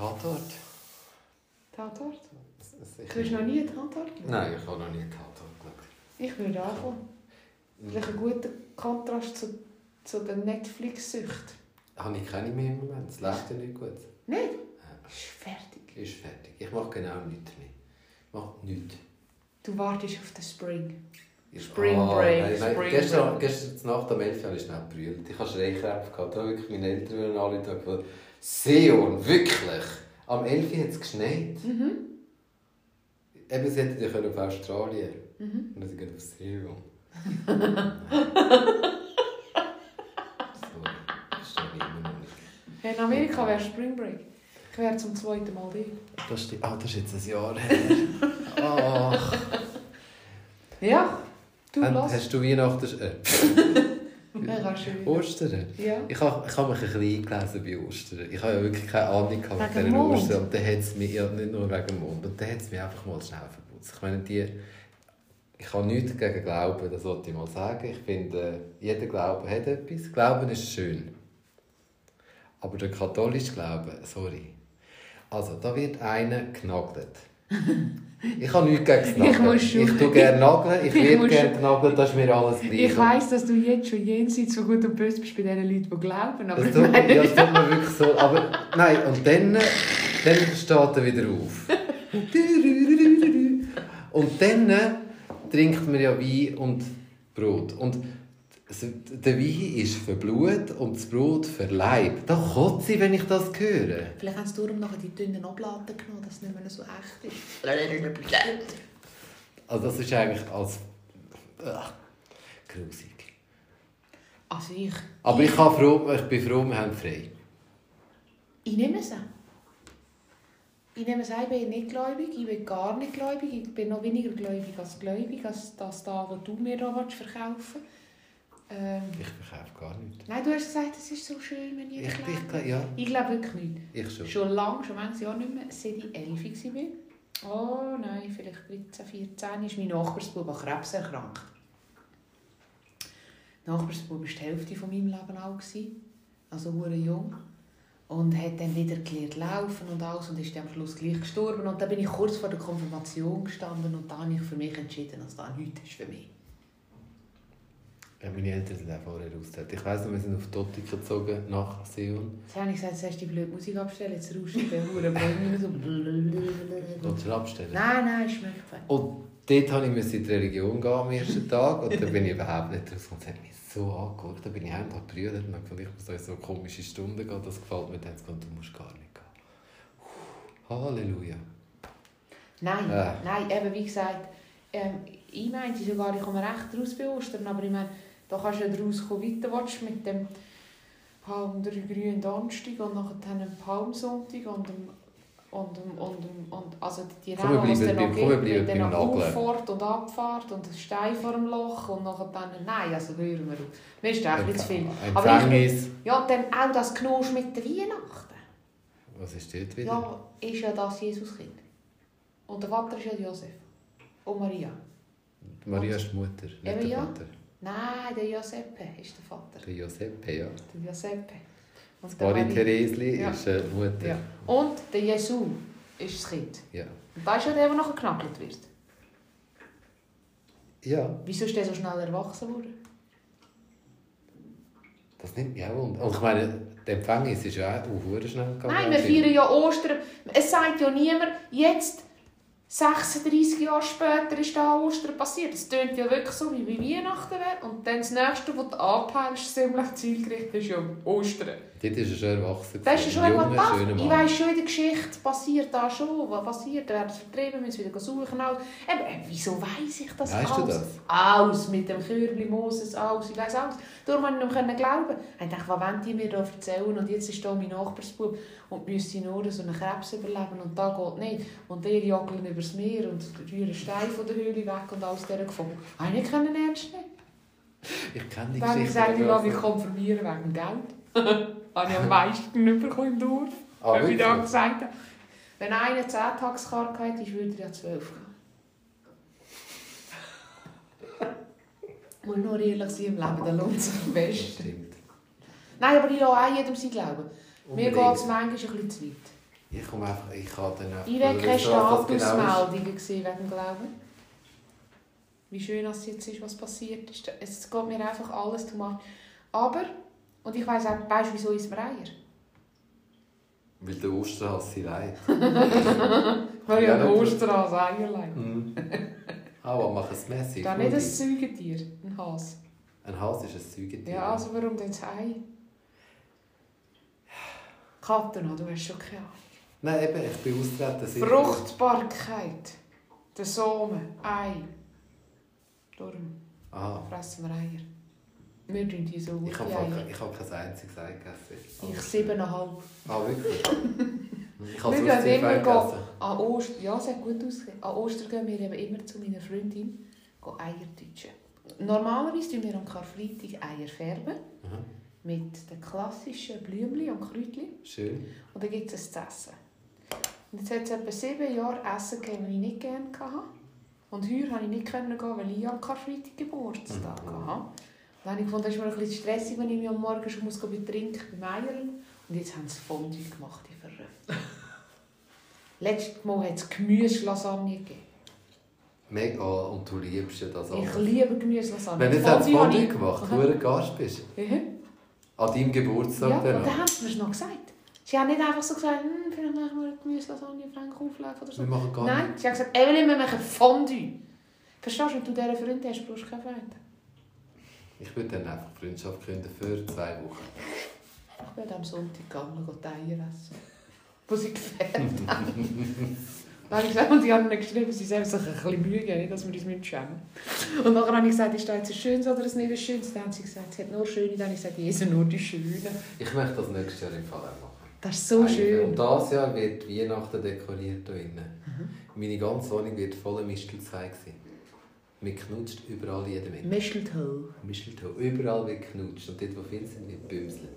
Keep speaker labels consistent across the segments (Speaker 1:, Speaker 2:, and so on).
Speaker 1: Tatort.
Speaker 2: Tatort?
Speaker 1: Sicher.
Speaker 2: Du hast noch nie einen Tatort geschaut?
Speaker 1: Nein, ich habe noch nie Tatort geschaut.
Speaker 2: Ich würde anfangen. Vielleicht ein guter Kontrast zu, zu der Netflix-Sucht.
Speaker 1: Habe ich keine mehr im Moment. Es läuft ja nicht gut.
Speaker 2: Nicht?
Speaker 1: Ja,
Speaker 2: Ist fertig.
Speaker 1: Ist fertig. Ich mache genau nichts mehr. Ich mache nichts.
Speaker 2: Du wartest auf den Spring. Spring
Speaker 1: Ah,
Speaker 2: Break,
Speaker 1: Nein, nein.
Speaker 2: Spring
Speaker 1: gestern,
Speaker 2: Break.
Speaker 1: gestern Nacht um 11 Uhr habe ich schnell gebrüllt. Ich habe Schreikrämpfe. Da wirklich meine Eltern wollen alle Sion, wirklich? Am 11 Uhr hat es geschneit.
Speaker 2: Mhm.
Speaker 1: Eben, sie hätten ja auf Australien
Speaker 2: Mhm.
Speaker 1: Und dann gehen auf Sion. Sorry, verstehe ich immer noch nicht.
Speaker 2: In Amerika wäre Spring Break. Ich wäre zum zweiten Mal da.
Speaker 1: Das, stimmt. ah, das ist jetzt ein Jahr her. Ach.
Speaker 2: Ja, du
Speaker 1: Und. Hast du Weihnachten... Äh,
Speaker 2: Ja.
Speaker 1: Ostern?
Speaker 2: Ja.
Speaker 1: Ich habe, ich habe mich ein bisschen eingelesen bei Ostern. Ich habe ja wirklich keine Ahnung gehabt
Speaker 2: Wegen
Speaker 1: von
Speaker 2: Mond?
Speaker 1: Ostern. Und dann hat es mich, ja, nicht nur wegen dem Mond, und dann hat es mich einfach mal schnell verputzt. Ich meine, die... Ich habe nichts gegen Glauben, das wollte ich mal sagen. Ich finde, jeder Glaube hat etwas. Glauben ist schön. Aber der katholische Glaube, sorry. Also, da wird einer genagelt. Ich habe nichts gegen Nageln.
Speaker 2: Ich muss schon-
Speaker 1: ich tue gerne nageln, ich
Speaker 2: Ich
Speaker 1: werde gerne genagelt, das ist mir alles gleich.
Speaker 2: Ich weiss, dass du jetzt schon jenseits von gut und böse bist bei den Leuten, die glauben. Aber
Speaker 1: Das tut, ja, das tut mir wirklich so. Aber nein, und dann, dann steht er wieder auf. Und dann trinkt man ja Wein und Brot. Und der Wein ist für Blut und das Brot für Leib. Da kotze ich, wenn ich das höre.
Speaker 2: Vielleicht haben sie darum nachher die dünnen Oblaten genommen, dass es nicht mehr so echt ist.
Speaker 1: Also das ist eigentlich als... Ach, grusig.
Speaker 2: Also ich...
Speaker 1: Aber ich, kann froh, ich bin froh, wir haben frei.
Speaker 2: Ich nehme es an. Ich nehme es an, ich bin nicht gläubig, ich bin gar nicht gläubig, ich bin noch weniger gläubig als gläubig, als das da, was du mir da willst verkaufen ähm,
Speaker 1: Ich verkaufe gar nichts.
Speaker 2: Nein, du hast gesagt, es ist so schön, wenn ich,
Speaker 1: Ich,
Speaker 2: glaube.
Speaker 1: ich, ja,
Speaker 2: Ich glaube wirklich nicht.
Speaker 1: ich schon.
Speaker 2: Schon lange, schon manches Jahr nicht mehr, seit ich 11 war. Oh nein, vielleicht 13, 14 ist mein Nachbarsbub an Krebs erkrankt. Der Nachbarsbub war die Hälfte von meinem Leben alt, also hure jung. Und hat dann wieder gelernt laufen und alles und ist dann am Schluss gleich gestorben. Und dann bin ich kurz vor der Konfirmation gestanden und da habe ich für mich entschieden, dass das nichts ist für mich.
Speaker 1: Ja, meine Eltern sind auch vorher ausgezogen. Ich weiss noch, wir sind auf Dottiken gezogen, nach Sion.
Speaker 2: Jetzt habe ich gesagt, hast du die blöde Musik abstellen, jetzt rauscht der hure Bäume so.
Speaker 1: Willst du abstellen?
Speaker 2: Nein, nein, schmeckt fein.
Speaker 1: Und dort musste ich in die Religion gehen am ersten Tag. Und dann bin ich überhaupt nicht raus. Und hat mich so angeguckt. Dann bin ich heim und habe gebrüllt und habe gesagt, ich muss da in so komische Stunden gehen. Das gefällt mir. Dann haben du musst gar nicht gehen. Halleluja.
Speaker 2: Nein,
Speaker 1: Ja.
Speaker 2: nein, eben wie gesagt, ähm, ich meinte sogar, ich komme recht raus bei Ostern, aber ich meine, da kannst du ja daraus kommen, weiter willst, mit dem Palm der grünen Donnerstag und nachher dem Palmsonntag und dem und, und, und also die Namen, was es dann noch gibt, mit der. Auffahrt und Abfahrt und der Stein vor dem Loch und nachher dann, nein, also hören wir auf. Mir ist das nicht zu viel. Aber ich, ja, dann auch das Knosch mit der Weihnachten.
Speaker 1: Was ist dort wieder?
Speaker 2: Ja, ist ja das Jesuskind. Und der Vater ist ja Josef. Und Maria.
Speaker 1: Maria ist die Mutter, nicht der. Vater.
Speaker 2: Nein, der Giuseppe ist der Vater.
Speaker 1: Der Giuseppe, ja.
Speaker 2: Der Giuseppe. Und
Speaker 1: Marie Theresli
Speaker 2: Ja.
Speaker 1: ist äh, die Mutter.
Speaker 2: Ja. Und der Jesu ist das Kind.
Speaker 1: ja.
Speaker 2: Und ist ja der, der nachher geknackelt wird.
Speaker 1: Ja,
Speaker 2: Wieso ist der so schnell erwachsen worden?
Speaker 1: das nimmt mich auch wunder. Und ich meine, der Empfängnis ist ja auch uh, schnell gegangen.
Speaker 2: Nein, wir feiern ja Ostern. Es sagt ja niemand, jetzt 36 Jahre später ist da Ostern passiert. Es tönt ja wirklich so, wie Weihnachten wäre. Und dann das nächste, was du anpeilst, ziemlich zielgerichtet, ist ja Ostern.
Speaker 1: Dort ist er schon erwachsen.
Speaker 2: Ist schon
Speaker 1: schöner
Speaker 2: Ich weiss schon in der Geschichte, passiert da schon. Was passiert? Da werden sie vertrieben, müssen wieder suchen. Alles. Eben, wieso weiss ich das
Speaker 1: Weisst du
Speaker 2: alles?
Speaker 1: das?
Speaker 2: Alles, mit dem Körbli, Moses, alles. Ich weiss alles. Darum konnte ich nicht glauben. Ich dachte, was wollen die mir da erzählen? Und jetzt ist da mein Nachbarsbub und müsste nur so einen Krebs überleben und da geht nicht. Und die joggeln übers Meer und rühren Steine von der Höhle weg und alles dieser. Habe ich nicht können ernst nehmen
Speaker 1: Ich kenne die
Speaker 2: Dann habe ich
Speaker 1: Geschichte.
Speaker 2: gesagt, ich lasse mich konfirmieren wegen Geld. Habe ich am meisten bekommen im Dorf.
Speaker 1: Ah,
Speaker 2: Weil ich da gesagt habe, wenn einer 10 Tageskarte hat, ist, würde er ja 12 gehen. Muss nur ehrlich sein im Leben, dann lohnt es sich am
Speaker 1: Das
Speaker 2: besten. Nein, aber ich lasse auch jedem sein Glauben. Mir geht es manchmal ein bisschen zu weit.
Speaker 1: Ich komme einfach, ich kann dann einfach...
Speaker 2: Ich will keine
Speaker 1: genau.
Speaker 2: Statusmeldungen gesehen wegen dem Glauben. Wie schön es jetzt ist, was passiert ist. Es geht mir einfach alles zu machen. Aber, und ich weiss auch, weißt du, wieso ist mir Eier?
Speaker 1: Weil der Osterhase sie leidet.
Speaker 2: Weil
Speaker 1: Ja, nicht.
Speaker 2: Osterhase Eier legt.
Speaker 1: Mhm. Ah, was machen es mässig?
Speaker 2: Das ist nicht ein Säugetier, ein Hase.
Speaker 1: Ein Hase ist ein Säugetier.
Speaker 2: Ja, also warum denn das Ei? Katten, du hast schon keine Ahnung.
Speaker 1: Nein, eben, ich bin austreten.
Speaker 2: Fruchtbarkeit. Der Samen, Ei. Darum
Speaker 1: Aha.
Speaker 2: fressen wir Eier. Wir tun die so
Speaker 1: Ich
Speaker 2: gute
Speaker 1: habe ich hab kein einziges Ei gegessen.
Speaker 2: Ich siebeneinhalb.
Speaker 1: Ah, wirklich? ich habe sonst
Speaker 2: immer
Speaker 1: gegessen.
Speaker 2: An Ostern, ja, es hat gut ausgesehen. An Ostern gehen wir eben immer zu meiner Freundin Eier deutschen. Normalerweise tun wir am Karfreitag Eier färben.
Speaker 1: Mhm.
Speaker 2: Mit den klassischen Blümchen und Kräutchen.
Speaker 1: Schön.
Speaker 2: Und dann gibt es ein zu essen. Und jetzt hat es etwa sieben Jahre Essen gegeben, das ich nicht gerne hatte. Und heuer konnte ich nicht gehen, weil ich am Karfreitag Geburtstag
Speaker 1: Mhm.
Speaker 2: hatte. Dann habe ich gefunden, das ist mir ein bisschen stressig, wenn ich mich am Morgen schon muss betrinken beim Eiern. Und jetzt haben sie Fondue gemacht, die verrückt. Letztes Mal hat es Gemüselasagne gegeben.
Speaker 1: Mega, und du liebst ja das
Speaker 2: Ich
Speaker 1: alles.
Speaker 2: liebe Gemüselasagne.
Speaker 1: Wenn jetzt als
Speaker 2: Fondue ich-
Speaker 1: gemacht, wo du Gast bist,
Speaker 2: Mhm.
Speaker 1: an deinem Geburtstag
Speaker 2: Ja,
Speaker 1: dann
Speaker 2: und dann haben sie mir es noch gesagt. Sie haben nicht einfach so gesagt, hm, vielleicht machen wir eine Gemüselasagne, Frank auflegen oder so.
Speaker 1: Wir machen gar
Speaker 2: Nein, sie haben gesagt, Evelyn, wir machen Fondue. Verstehst du, wenn du diese Freunde hast, brauchst du keine Freunde.
Speaker 1: Ich würde dann einfach Freundschaft künden für zwei Wochen.
Speaker 2: Ich bin am Sonntag gegangen, die Eier essen. Wo sie gefärbt haben. Dann habe ich gesagt, und die haben geschrieben, sie sollen sich ein bisschen Mühe geben, dass wir uns schämen. Und nachher habe ich gesagt, ist das jetzt ein schönes oder ein nicht schönes? Dann haben sie gesagt, sie hat nur schöne. Dann habe ich gesagt, Jesus, nur die schönen.
Speaker 1: Ich möchte das nächstes Jahr im Fall auch machen.
Speaker 2: Das ist so
Speaker 1: Eigentlich.
Speaker 2: schön.
Speaker 1: Und dieses Jahr wird Weihnachten dekoriert hier innen.
Speaker 2: Mhm.
Speaker 1: Meine ganze Wohnung wird voller Mistelzweig sein. Man knutscht überall jeden Mensch.
Speaker 2: Mistletoe.
Speaker 1: Misteltoe. Überall wird knutscht. Und dort, wo viele sind, wird bümselt.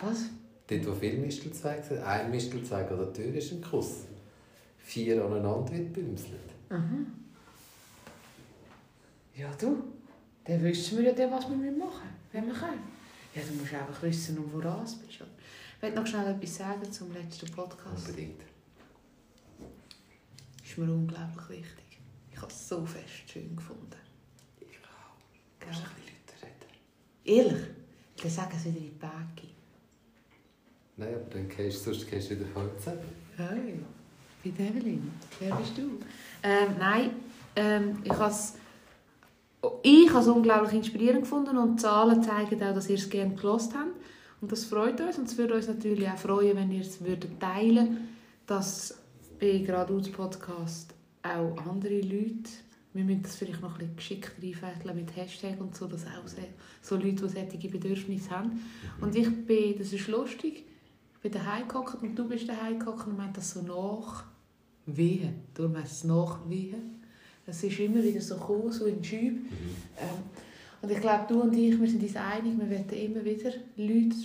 Speaker 2: Was?
Speaker 1: Dort, wo viele Mistelzweige sind, ein Mistelzweig an der Tür ist ein Kuss. Vier aneinander wird bümselt.
Speaker 2: Aha. Ja, du. Dann wissen wir ja dann, was wir machen müssen, wenn wir können. Ja, du musst einfach wissen, um woran du bist. Ich will noch schnell etwas sagen zum letzten Podcast.
Speaker 1: Unbedingt.
Speaker 2: ist mir unglaublich wichtig. Ich habe es so fest schön gefunden.
Speaker 1: Ich auch. Kannst du ein bisschen reden?
Speaker 2: Ehrlich? Dann sagen sie wieder in die Päckchen.
Speaker 1: Nein, aber dann gehst du, sonst gehst du wieder Holz
Speaker 2: Hey, ich bin Evelyn. Wer bist du? Ähm, nein, ähm, ich habe es ich habe es unglaublich inspirierend gefunden und die Zahlen zeigen auch, dass ihr es gerne gelost habt. Und das freut uns und es würde uns natürlich auch freuen, wenn ihr es würdet teilen dass bei geradeaus Podcast auch andere Leute, wir müssen das vielleicht noch ein bisschen geschickter einfädeln mit Hashtag und so, dass auch so Leute, die solche Bedürfnisse haben. Und ich bin, das ist lustig, ich bin daheim gehockt und du bist daheim gehockt und meint das so nach Wehen. Darum heisst es nach Wehen. Es ist immer wieder so gekommen, so in Schüb. Ähm, und ich glaube, du und ich, wir sind uns einig, wir werden immer wieder Leute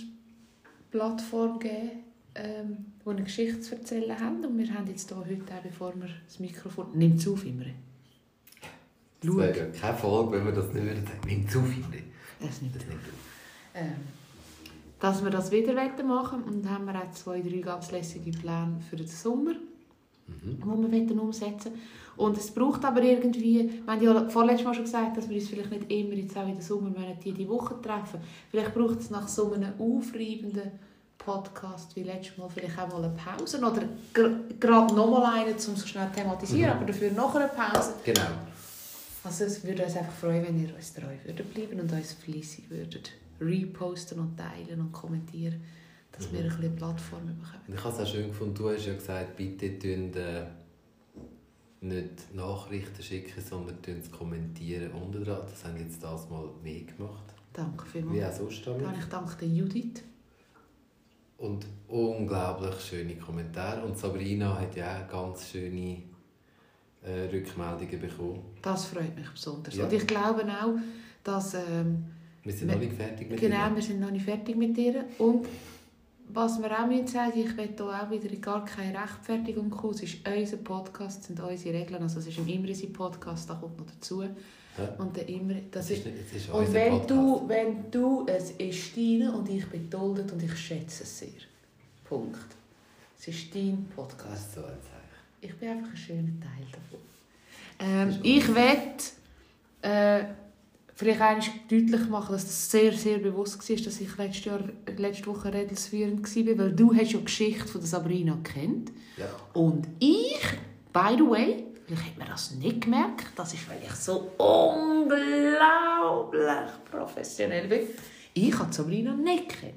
Speaker 2: Plattform geben, ähm, die eine Geschichte zu erzählen haben. Und wir haben jetzt hier heute, auch, bevor wir das Mikrofon... Nimmt es auf immer.
Speaker 1: Das wäre ja keine Folge, wenn wir das nicht würden. Nimm zu viel.
Speaker 2: Es nimmt
Speaker 1: Das
Speaker 2: auf.
Speaker 1: nimmt auf.
Speaker 2: Ähm, dass wir das wieder machen wollen. Und dann haben wir auch zwei, drei ganz lässige Pläne für den Sommer,
Speaker 1: Mhm.
Speaker 2: die wir wollen umsetzen Und es braucht aber irgendwie, wir haben ja vorletztes Mal schon gesagt, dass wir uns vielleicht nicht immer jetzt auch in den Sommermonaten jede Woche treffen. Vielleicht braucht es nach so einem aufreibenden Podcast wie letztes Mal vielleicht auch mal eine Pause oder gerade nochmal einen, um so schnell zu thematisieren,
Speaker 1: Mhm.
Speaker 2: aber dafür noch eine Pause.
Speaker 1: Genau.
Speaker 2: Also es würde uns einfach freuen, wenn ihr uns treu würdet bleiben und uns fleissig würdet reposten und teilen und kommentieren, dass wir
Speaker 1: Mhm.
Speaker 2: ein bisschen Plattform bekommen.
Speaker 1: Ich habe es auch schön gefunden, du hast ja gesagt, bitte tun äh, nicht Nachrichten schicken, sondern tun es kommentieren unten dran. Das haben jetzt das mal mehr gemacht.
Speaker 2: Danke
Speaker 1: Wie
Speaker 2: vielmals.
Speaker 1: auch sonst
Speaker 2: Dann
Speaker 1: damit.
Speaker 2: ich danke Judith.
Speaker 1: Und unglaublich schöne Kommentare. Und Sabrina hat ja auch ganz schöne äh, Rückmeldungen bekommen.
Speaker 2: Das freut mich besonders.
Speaker 1: Ja.
Speaker 2: Und ich glaube auch, dass ähm,
Speaker 1: Wir sind
Speaker 2: Wir-
Speaker 1: noch nicht fertig mit
Speaker 2: genau,
Speaker 1: ihr.
Speaker 2: wir sind noch nicht fertig mit ihr. Und was wir auch müssen sagen ich will hier auch wieder gar keine Rechtfertigung kommen. Es ist unser Podcast, es sind unsere Regeln. Also es ist im Imre sein Podcast, da kommt noch dazu.
Speaker 1: Ja.
Speaker 2: Und Imre, das ist
Speaker 1: ist, ist
Speaker 2: Und wenn
Speaker 1: Podcast.
Speaker 2: du, wenn du, es ist deine und ich bin duldet und ich schätze es sehr. Punkt. Es ist dein Podcast.
Speaker 1: So.
Speaker 2: Ich bin einfach ein schöner Teil davon. Ähm, ich werde äh, vielleicht einmal deutlich machen, dass das sehr, sehr bewusst war, dass ich letztes Jahr, letzte Woche redelsführend war, weil du hast ja die Geschichte von der Sabrina kennt
Speaker 1: Ja.
Speaker 2: und ich, by the way, vielleicht hat man das nicht gemerkt, das ist, weil ich so unglaublich professionell bin, ich habe Sabrina nicht kennt.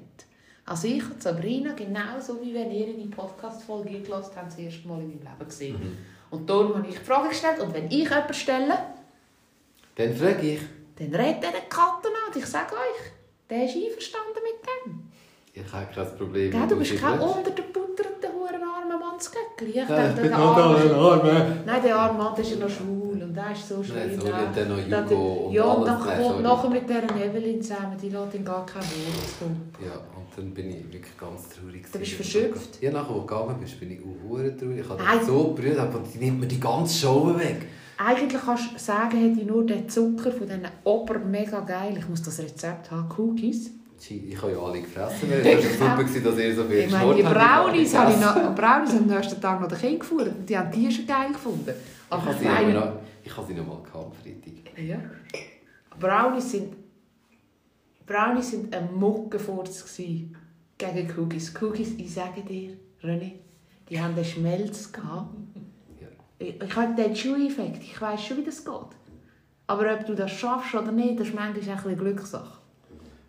Speaker 2: Also ich habe Sabrina genauso wie wenn ihr in die Podcast-Folge gelassen habt, das erste Mal in meinem Leben gesehen.
Speaker 1: Mhm.
Speaker 2: Und darum habe ich die Frage gestellt und wenn ich jemanden stelle,
Speaker 1: Dann frage ich.
Speaker 2: dann redet er den Katten an. Und ich sage euch, der ist einverstanden mit dem.
Speaker 1: Ich habe kein Problem. Wenn
Speaker 2: du bist kein unter der butternden Hurenarmen Mann zu Göckli. Ich
Speaker 1: Ja,
Speaker 2: dachte,
Speaker 1: ich bin
Speaker 2: der
Speaker 1: da,
Speaker 2: arme-
Speaker 1: Arme.
Speaker 2: Nein, der arme Mann der ist ja noch schwul und der ist so schlimm.
Speaker 1: Nein, dann noch
Speaker 2: Der-
Speaker 1: Jugo und
Speaker 2: Ja, und
Speaker 1: Nein,
Speaker 2: kommt nachher mit dieser Evelyn zusammen, die lässt ihn gar kein Wort.
Speaker 1: Ja, und dann bin ich wirklich ganz traurig.
Speaker 2: Du bist verschöpft?
Speaker 1: Ja, nachher, wo du gegangen bist, bin ich auch hure traurig. Ich habe so berührt, aber die nimmt mir die ganze Show weg.
Speaker 2: Eigentlich kannst du sagen, hätte ich nur den Zucker von diesen Ober mega geil, ich muss das Rezept haben, Cookies.
Speaker 1: Ich habe ja alle gefressen. Es war super, dass ihr so viel
Speaker 2: Ich meine, die. Brownies habe ich noch, Brownies am nächsten Tag noch gefunden. und Die haben die schon geil gefunden.
Speaker 1: Ich habe sie, noch, ich habe sie noch mal gehabt, Freitag.
Speaker 2: ja. Brownies sind, Brownies sind ein Muckenfurz gegen Cookies. Cookies, ich sage dir, René, die haben einen Schmelz gehabt.
Speaker 1: Ja.
Speaker 2: Ich, ich habe den Chew-Effekt, ich weiß schon, wie das geht. Aber ob du das schaffst oder nicht, das ist manchmal eine Glückssache.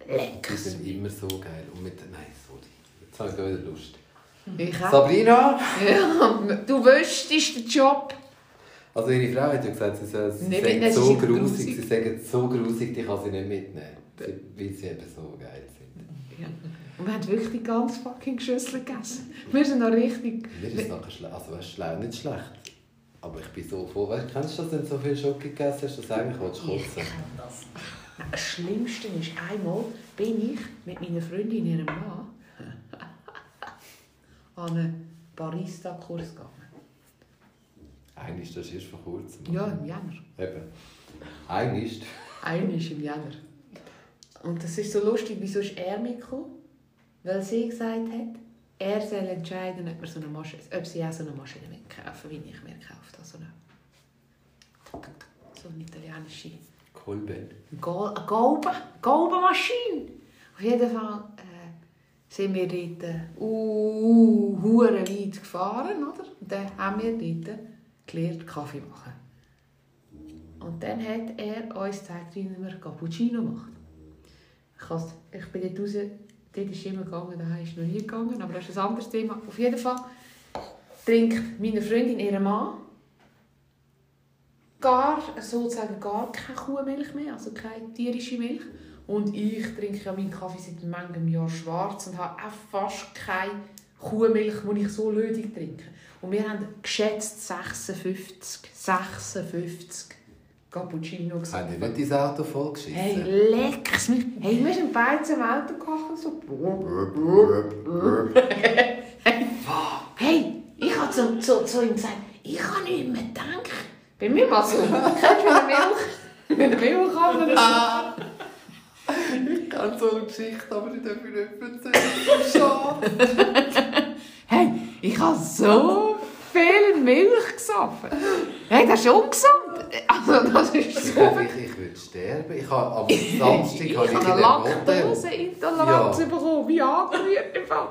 Speaker 1: Die
Speaker 2: Lecker.
Speaker 1: sind immer so geil. Und mit, nein, sorry. Jetzt habe ich wieder Lust.
Speaker 2: Ich auch.
Speaker 1: Sabrina!
Speaker 2: Ja, du wüsstest den Job.
Speaker 1: Also ihre Frau hat ja gesagt, sie, soll, sie sagen so grusig, sie sagen so grusig, die kann sie nicht mitnehmen. Weil sie eben so geil sind.
Speaker 2: Ja. Und wir haben wirklich die ganze fucking Schüssel gegessen. Wir sind noch richtig...
Speaker 1: Mir ist nachher schlecht. Also weißt, schlau, nicht schlecht. Aber ich bin so froh. Weißt, kennst du das, wenn du so viel Schoki gegessen hast, dass du eigentlich willst
Speaker 2: Ich
Speaker 1: kotzen
Speaker 2: kenne das. Das Schlimmste ist, einmal bin ich mit meiner Freundin, ihrem Mann, an einen Barista-Kurs gegangen.
Speaker 1: Eigentlich, das ist erst vor kurzem.
Speaker 2: Ja, im Jänner.
Speaker 1: Eben. Eigentlich.
Speaker 2: Ist im Jänner. Und das ist so lustig, wieso ist er mitgekommen? Weil sie gesagt hat, er soll entscheiden, ob, so eine Maschine, ob sie auch so eine Maschine kaufen wie ich mir gekauft habe. So eine, so eine italienische
Speaker 1: Kolben.
Speaker 2: Eine Gaube, Gaubenmaschine. Auf jeden Fall äh, sind wir dort uh, hure weit gefahren, oder? Und dann haben wir dort gelernt, Kaffee machen. Und dann hat er uns gezeigt, wie man Cappuccino macht. Ich, ich bin dort raus, dort ist immer gegangen, daheim ist noch nie gegangen, aber das ist ein anderes Thema. Auf jeden Fall trinkt meine Freundin ihren Mann gar, sozusagen gar keine Kuhmilch mehr, also keine tierische Milch. Und ich trinke ja meinen Kaffee seit manchem Jahr schwarz und habe auch fast keine Kuhmilch, die ich so lödig trinke. Und wir haben geschätzt 56, 56 Cappuccino
Speaker 1: Haben
Speaker 2: gesoffen.
Speaker 1: die nicht dein Auto vollgeschissen?
Speaker 2: Hey, leckeres Milch. Hey, wir sind beide zum Auto gekocht so.
Speaker 1: Burp, burp, burp.
Speaker 2: Hey, ich habe zu, zu, zu ihm gesagt, ich kann nicht mehr denken. Bei mir mal so. Kennst du der Milch? Der Milch kann
Speaker 1: Ich kann so eine Geschichte, aber ich darf nicht erzählen. Schade.
Speaker 2: Hey, ich habe so viel Milch gesoffen. Hey, das ist ungesund. Also, das ist
Speaker 1: Ich,
Speaker 2: so
Speaker 1: ich, ich würde sterben. Ich habe am Samstag
Speaker 2: Ich
Speaker 1: habe ich
Speaker 2: habe
Speaker 1: in
Speaker 2: eine. Laktoseintoleranz
Speaker 1: Ja.
Speaker 2: bekommen, wie angerührt im Fall.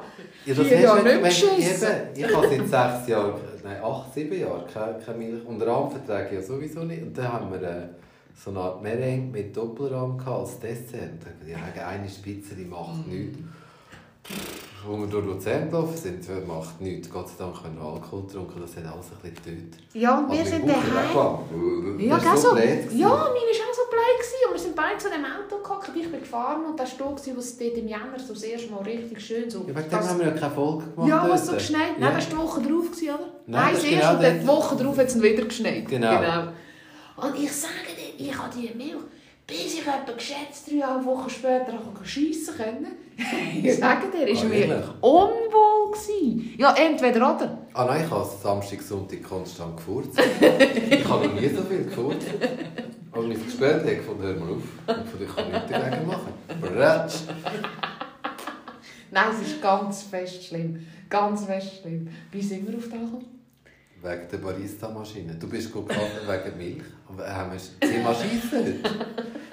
Speaker 1: Ja, das
Speaker 2: Jahre
Speaker 1: du
Speaker 2: nicht beschissen.
Speaker 1: Eben, Ich habe seit sechs Jahren, nein, acht, sieben Jahren keine, keine Milch. Und Rahmenverträge ja sowieso nicht. Und dann haben wir äh, so eine Art Meringue mit Doppelrahm gehabt als Dessert. Und dann ja, eine Spitze, die macht nichts. Wo wir durch Luzern gelaufen sind, macht nichts. Gott sei Dank haben wir Alkohol getrunken, das hat alles ein bisschen getötet.
Speaker 2: Ja, und wir
Speaker 1: Also
Speaker 2: sind daheim. Ja,
Speaker 1: Das
Speaker 2: gell,
Speaker 1: war
Speaker 2: so.
Speaker 1: gewesen.
Speaker 2: Ja, meine war auch so blöd. Und sind beide zu dem Auto gehockt. Ich bin gefahren und das war wo es dort im Jänner so das erste Mal richtig schön so...
Speaker 1: Ja, wegen dem haben wir ja keine Folge gemacht.
Speaker 2: ja, was so geschneit.
Speaker 1: Ja.
Speaker 2: Nein, das war die Woche drauf, oder?
Speaker 1: Nein,
Speaker 2: Nein,
Speaker 1: das
Speaker 2: das
Speaker 1: ist
Speaker 2: erste
Speaker 1: genau
Speaker 2: und die. Woche drauf hat es wieder geschneit.
Speaker 1: Genau.
Speaker 2: Und ich sage dir, ich habe diese Milch, bis ich etwa geschätzt dreieinhalb Wochen später schiessen können. ich sage dir, ist
Speaker 1: Ah,
Speaker 2: mir unwohl gewesen. Ja, entweder oder.
Speaker 1: Ah nein, ich habe Samstag, Sonntag konstant gefurzt. ich habe noch nie so viel gefurzt. Aber mein Gespräch hat gefunden, hör mal auf. Und von ich kann nichts dagegen machen. Bratsch.
Speaker 2: Nein, es ist ganz fest schlimm. Ganz fest schlimm. Wie sind wir auf das gekommen?
Speaker 1: Wegen der Barista-Maschine. Du bist gut wegen Milch. Aber haben wir Thema Schiessen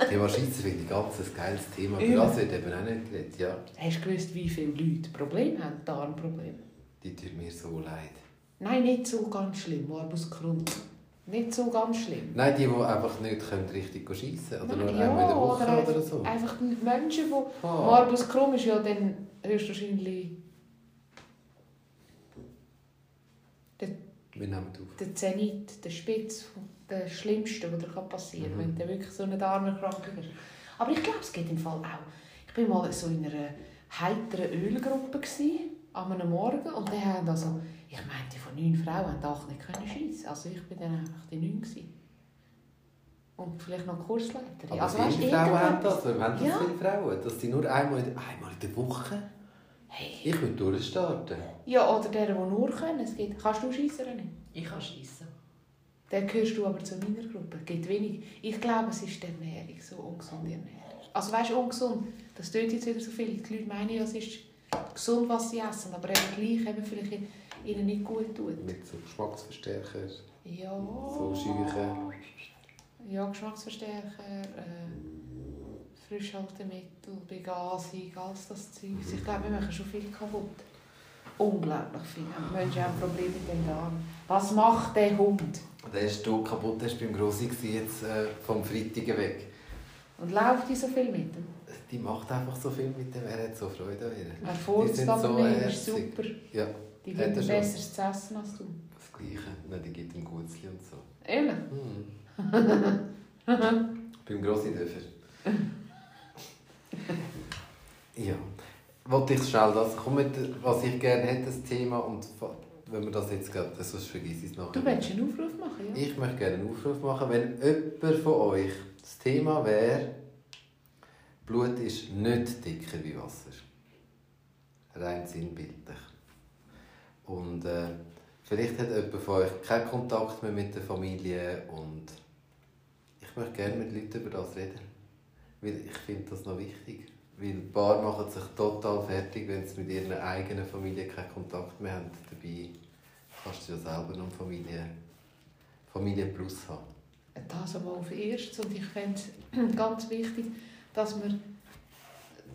Speaker 1: Thema Schiessen finde ich ganz ein geiles Thema. Aber
Speaker 2: Ja.
Speaker 1: das wird eben auch nicht geredet. Ja,
Speaker 2: Hast du gewusst, wie viele Leute Probleme haben? Darmprobleme?
Speaker 1: die tut mir so leid.
Speaker 2: Nein, nicht so ganz schlimm. Morbus Crohn. Nicht so ganz schlimm.
Speaker 1: Nein, die, die einfach nicht können richtig schiessen können. Oder nur
Speaker 2: ja,
Speaker 1: einmal in der Woche
Speaker 2: oder
Speaker 1: oder, so.
Speaker 2: Einfach Menschen, die...
Speaker 1: Ah.
Speaker 2: Morbus Crohn ist ja dann höchstwahrscheinlich
Speaker 1: Wir nehmen auf.
Speaker 2: der Zenit, der Spitz, der Schlimmste, was dir passieren kann,
Speaker 1: Mhm.
Speaker 2: wenn du wirklich so eine Darmerkrankung hast. Aber ich glaube, es geht im Fall auch. Ich war mal so in einer heiteren Ölgruppe gewesen, an einem Morgen und die haben also, ich meinte, von neun Frauen haben acht nicht können schiessen. Also ich bin dann einfach die neun gewesen. Und vielleicht noch Kursleiterin.
Speaker 1: Aber
Speaker 2: also,
Speaker 1: viele
Speaker 2: weisst,
Speaker 1: Frauen haben das. Warum haben das
Speaker 2: Ja.
Speaker 1: viele Frauen? Dass sie nur einmal in, einmal in der Woche...
Speaker 2: Hey.
Speaker 1: Ich will durchstarten.
Speaker 2: Ja, oder der, der nur können. Es gibt, kannst du schiessen oder nicht?
Speaker 3: Ich kann schiessen.
Speaker 2: Dann gehörst du aber zu meiner Gruppe. Es gibt wenig. Ich glaube, es ist die Ernährung, so ungesunde Ernährung. Also weißt du, ungesund, das tut jetzt wieder so viel. Die Leute meinen ja, es ist gesund, was sie essen, aber eben gleich eben vielleicht ihnen nicht gut tut.
Speaker 1: Mit so Geschmacksverstärker,
Speaker 2: Ja.
Speaker 1: so Scheuchen.
Speaker 2: Ja, Geschmacksverstärker, äh, Frischhaltemittel, Begasung, alles das Zeug. Ich glaube, wir machen schon viel kaputt. Unglaublich viel. Die Menschen haben Probleme mit dem Darm. Was macht der Hund?
Speaker 1: Der ist du kaputt, der war beim Grossi jetzt äh, vom Freitag weg.
Speaker 2: Und läuft die so viel mit ihm?
Speaker 1: Die macht einfach so viel mit dem, er hat so Freude an ihr.
Speaker 2: Er furzt
Speaker 1: sind
Speaker 2: aber
Speaker 1: so
Speaker 2: ist super.
Speaker 1: Ja,
Speaker 2: Die finden
Speaker 1: schon.
Speaker 2: besseres zu essen als du.
Speaker 1: das Gleiche. Nein, die gibt ihm Gutzli und so.
Speaker 2: Ehrlich?
Speaker 1: Hm. beim Grossi dürfen. ja. Wollte ich schnell das, komm mit, was ich gerne hätte, das Thema, und wenn wir das jetzt gerade, sonst vergiss ich es nachher.
Speaker 2: Du willst einen Aufruf machen, ja?
Speaker 1: Ich möchte gerne einen Aufruf machen, wenn jemand von euch das Thema wäre, Blut ist nicht dicker wie Wasser. Rein sinnbildlich. Und äh, vielleicht hat jemand von euch keinen Kontakt mehr mit der Familie und ich möchte gerne mit Leuten über das reden. Weil ich finde das noch wichtig. Weil ein paar machen sich total fertig, wenn sie mit ihrer eigenen Familie keinen Kontakt mehr haben. Dabei kannst du ja selber noch Familie, Familie Plus haben.
Speaker 2: Das einmal auf erstes. Und ich fände es ganz wichtig, dass wir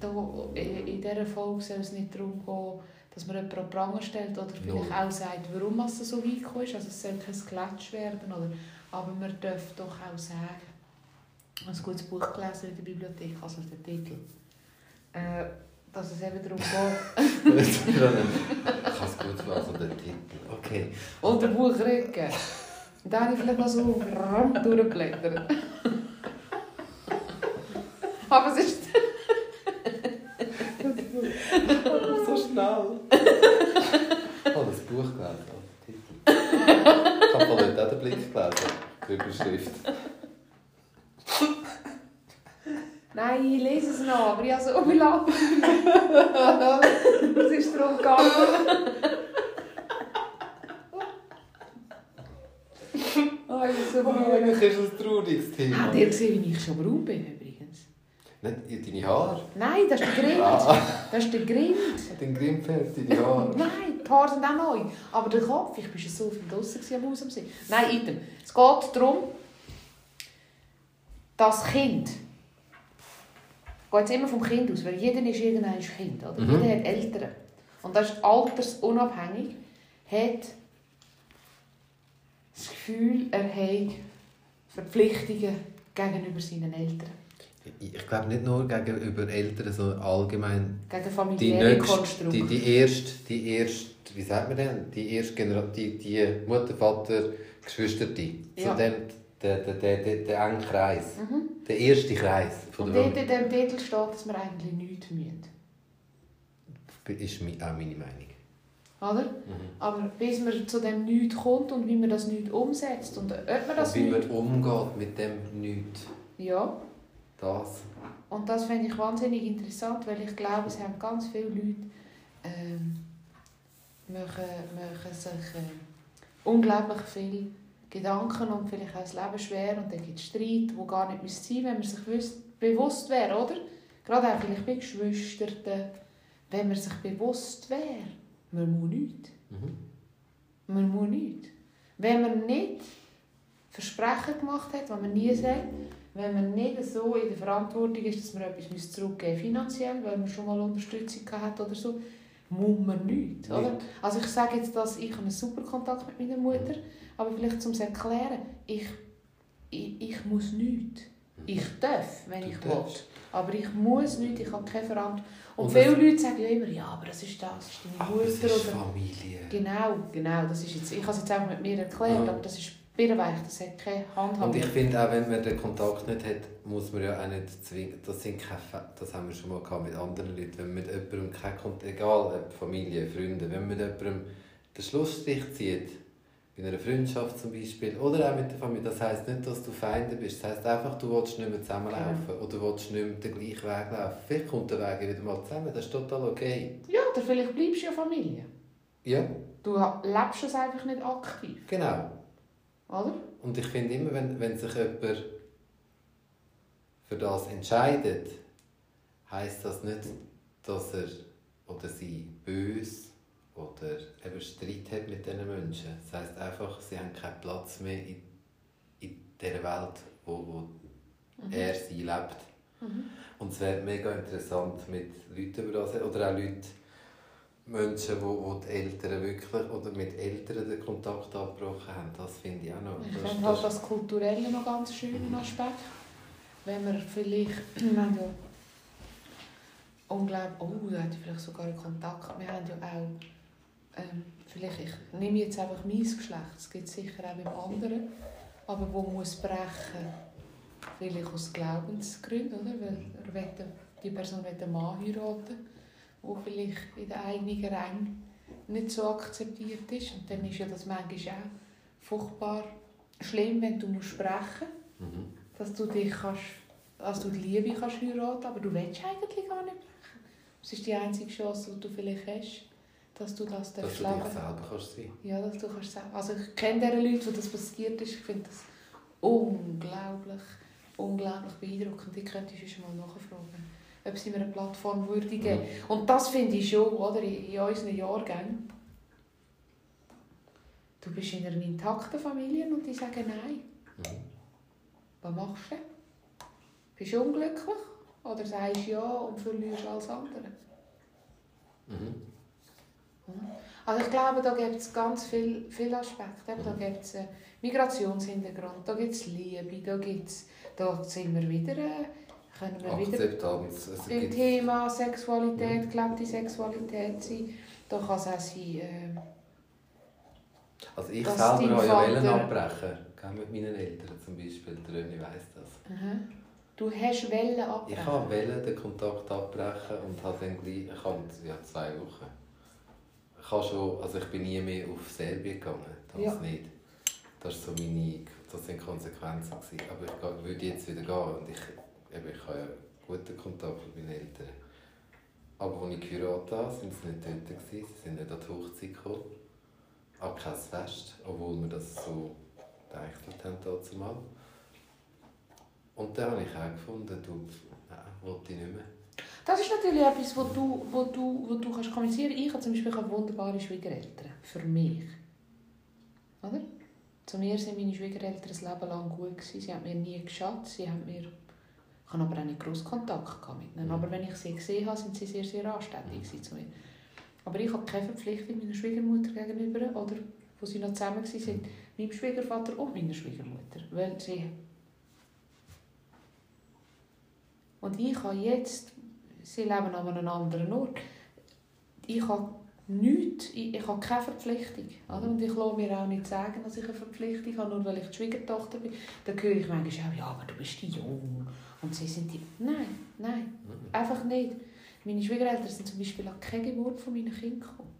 Speaker 2: da in in dieser Folge nicht darum gehen, dass man jemanden an den Pranger stellt oder vielleicht
Speaker 1: Null.
Speaker 2: auch sagt, warum es so weit gekommen ist. Also es soll kein Skletsch werden. Oder, aber man darf doch auch sagen, ein gutes Buch gelesen in der Bibliothek, also der Titel, äh, dass es eben darum geht,
Speaker 1: ich kann es gut lesen, den Titel. Okay.
Speaker 2: und der Buchrücken. Und da habe ich vielleicht noch so ram durchgeblättert. Aber es
Speaker 1: schnell. Ich habe das Buch gelesen, den Titel. Ich habe von dort auch den Blick gelesen, die Überschrift.
Speaker 2: Nein, ich lese es noch, aber ich habe so viel ab. Es ist darum gegangen. Oh, ich bin so müde.
Speaker 1: Eigentlich ist es ein trauriges Thema.
Speaker 2: Habt ihr gesehen, wie ich schon braun bin?
Speaker 1: Nicht deine Haare.
Speaker 2: Nein, das ist der Grind.
Speaker 1: Ah,
Speaker 2: Das ist der Grind.
Speaker 1: den Grimmfeld, deine Haare.
Speaker 2: Nein, die Haare sind auch neu. Aber der Kopf, ich war so viel draussen gewesen am Haus am See. Nein, item. Es geht darum, das Kind. Geht immer vom Kind aus, weil jeder ist irgendein Kind. Oder?
Speaker 1: Mhm.
Speaker 2: Jeder hat Eltern. Und das ist altersunabhängig. Hat das Gefühl, er hat Verpflichtungen gegenüber seinen Eltern.
Speaker 1: Ich glaube nicht nur gegenüber Eltern, sondern allgemein
Speaker 2: Gegen
Speaker 1: die
Speaker 2: familiäre
Speaker 1: nächste,
Speaker 2: Konstrukte.
Speaker 1: die, die erste, die erste, wie sagt man denn, die erste Generation, die, die Mutter, Vater, Geschwister, die.
Speaker 2: Ja.
Speaker 1: So dem, der, der, der, der, der enge Kreis. Der erste Kreis von
Speaker 2: Und dort in diesem Titel steht, dass wir eigentlich nichts müssen.
Speaker 1: Familie. Ist auch meine Meinung.
Speaker 2: Oder?
Speaker 1: Mhm.
Speaker 2: Aber bis man zu dem Nichts kommt und wie man das Nichts umsetzt und ob man das
Speaker 1: Und wie man umgeht mit dem Nichts.
Speaker 2: Ja,
Speaker 1: Das.
Speaker 2: und das finde ich wahnsinnig interessant, weil ich glaube, es haben ganz viele Leute ähm, machen, machen sich äh, unglaublich viel Gedanken und vielleicht auch das Leben schwer und dann gibt es Streit, wo gar nicht müsste sein wenn man sich wüs- bewusst wäre, oder? Gerade auch vielleicht bei Geschwistern, wenn man sich bewusst wäre, man muss nichts.
Speaker 1: Mhm.
Speaker 2: Man muss nichts. Wenn man nicht Versprechen gemacht hat, was man nie sagt, wenn man nicht so in der Verantwortung ist, dass man etwas zurückgeben finanziell, weil man schon mal Unterstützung hat oder so, muss man nichts. Oder?
Speaker 1: Nicht.
Speaker 2: Also ich sage jetzt, dass ich einen super Kontakt mit meiner Mutter aber vielleicht um es zu erklären, ich, ich, ich muss nichts. Ich darf, wenn
Speaker 1: Du
Speaker 2: ich will.
Speaker 1: darfst.
Speaker 2: Aber ich muss nichts, ich habe keine Verantwortung. Und,
Speaker 1: Und
Speaker 2: viele
Speaker 1: das-
Speaker 2: Leute sagen ja immer, ja, aber das ist das, das ist deine Mutter.
Speaker 1: ist
Speaker 2: oder
Speaker 1: Familie.
Speaker 2: Genau, genau. Das ist jetzt, ich habe es jetzt einfach mit mir erklärt,
Speaker 1: Ja.
Speaker 2: aber das ist birrenweich, das hat keine Handhabung.
Speaker 1: Und ich finde auch, wenn man den Kontakt nicht hat, muss man ja auch nicht zwingen. Das, sind keine, das haben wir schon mal gehabt mit anderen Leuten. Wenn man mit jemandem keinen Kontakt, egal ob Familie, Freunde, wenn man mit jemandem den Schlussstrich zieht, in einer Freundschaft zum Beispiel, oder auch mit der Familie, das heisst nicht, dass du Feinde bist. Das heisst einfach, du willst nicht mehr zusammenlaufen oder willst nicht mehr den gleichen Weg laufen. Vielleicht kommt der Weg wieder mal zusammen, das ist total okay.
Speaker 2: ja, oder vielleicht bleibst du ja Familie.
Speaker 1: Ja,
Speaker 2: Du lebst es einfach nicht aktiv,
Speaker 1: genau.
Speaker 2: Oder?
Speaker 1: Und ich finde immer, wenn, wenn sich jemand für das entscheidet, heißt das nicht, dass er oder sie böse oder eben Streit hat mit diesen Menschen. Das heißt einfach, sie haben keinen Platz mehr in, in dieser Welt, wo, wo er sie lebt.
Speaker 2: Mhm.
Speaker 1: Und es wäre mega interessant mit Leuten über das, oder auch Leute, Menschen, wo, wo die Eltern wirklich, oder mit Eltern den Kontakt abgebrochen haben. Das finde ich auch noch.
Speaker 2: Ich finde halt das Kulturelle noch ganz schönen Aspekt. Wenn man vielleicht, wir haben ja unglaublich, oh, da hätte ich vielleicht sogar einen Kontakt. Wir haben ja auch, ähm, vielleicht, ich nehme jetzt einfach mein Geschlecht, es gibt sicher auch beim anderen, aber wo muss brechen, vielleicht aus Glaubensgründen, oder? Weil er will, die Person will einen Mann heiraten, der vielleicht in den eigenen Rängen nicht so akzeptiert ist. Und dann ist ja das manchmal auch furchtbar schlimm, wenn du musst sprechen
Speaker 1: Mhm.
Speaker 2: dass du dich kannst, dass du die Liebe kannst heiraten, aber du willst eigentlich gar nicht brechen. Das ist die einzige Chance, die du vielleicht hast, dass du das
Speaker 1: Dass du dich
Speaker 2: leben.
Speaker 1: selber kannst sein
Speaker 2: Ja, dass du kannst sagen. Also ich kenne diese Leute, wo das passiert ist. Ich finde das unglaublich, unglaublich beeindruckend. Ich könnte schon mal nachfragen, ob sie mir eine Plattform würde geben.
Speaker 1: Mhm.
Speaker 2: Und das finde ich schon, oder, in in unseren Jahrgängen. Du bist in einer intakten Familie und die sagen Nein.
Speaker 1: Mhm.
Speaker 2: Was machst du? Bist du unglücklich? Oder sagst du ja und verlierst alles andere?
Speaker 1: Mhm.
Speaker 2: Also ich glaube, da gibt es ganz viele viel Aspekte. Da gibt es einen Migrationshintergrund, da gibt es Liebe, da, gibt's, da sind wir wieder, äh, können wir wieder beim Thema Sexualität, gelebte Sexualität sein. Da kann es auch sein, äh,
Speaker 1: also ich selber habe ja Wellen. Gell, Mit meinen Eltern zum Beispiel. Der René weiss das.
Speaker 2: aha. du hast Wellen
Speaker 1: Ich
Speaker 2: abbrechen.
Speaker 1: habe Wellen den Kontakt abbrechen und habe dann gleich... Ich habe ja, zwei Wochen. Ich, habe schon, also ich bin nie mehr auf Serbien gegangen. Das
Speaker 2: Ja.
Speaker 1: nicht. Das, ist so meine, das sind Konsequenzen. Gewesen. Aber ich würde jetzt wieder gehen. Und ich, eben, ich habe ja guten Kontakt mit meinen Eltern. Aber als ich geheiratet habe, sind sie nicht dort. Sie sind nicht an die Hochzeit gekommen. An kein Fest, obwohl wir das so gedacht haben dazu mal. Und dann habe ich auch gefunden, du, nein, wollte ich nicht mehr.
Speaker 2: Das ist natürlich etwas, wo du, wo du, wo du kannst kommunizieren kannst. Ich habe zum Beispiel wunderbare Schwiegereltern. Für mich. Oder? Zu mir sind meine Schwiegereltern ein Leben lang gut. Gewesen. Sie haben mir nie geschadet. Sie haben mir... Ich habe aber auch nicht grossen Kontakt mit ihnen. Aber wenn ich sie gesehen habe, sind sie sehr, sehr anständig zu mir. Aber ich habe keine Verpflichtung meiner Schwiegermutter gegenüber. Oder wo sie noch zusammen waren, meinem Schwiegervater und meiner Schwiegermutter. Weil sie... Und ich habe jetzt... Sie leben an einem anderen Ort. Ich habe nichts, ich, ich habe keine Verpflichtung. Oder? Und ich lasse mir auch nicht sagen, dass ich eine Verpflichtung habe, nur weil ich die Schwiegertochter bin. Dann höre ich manchmal auch, ja, aber du bist die jung. Und sie sind die... Nein, nein, einfach nicht. Meine Schwiegereltern sind zum Beispiel an keine Geburt von meinen Kindern gekommen.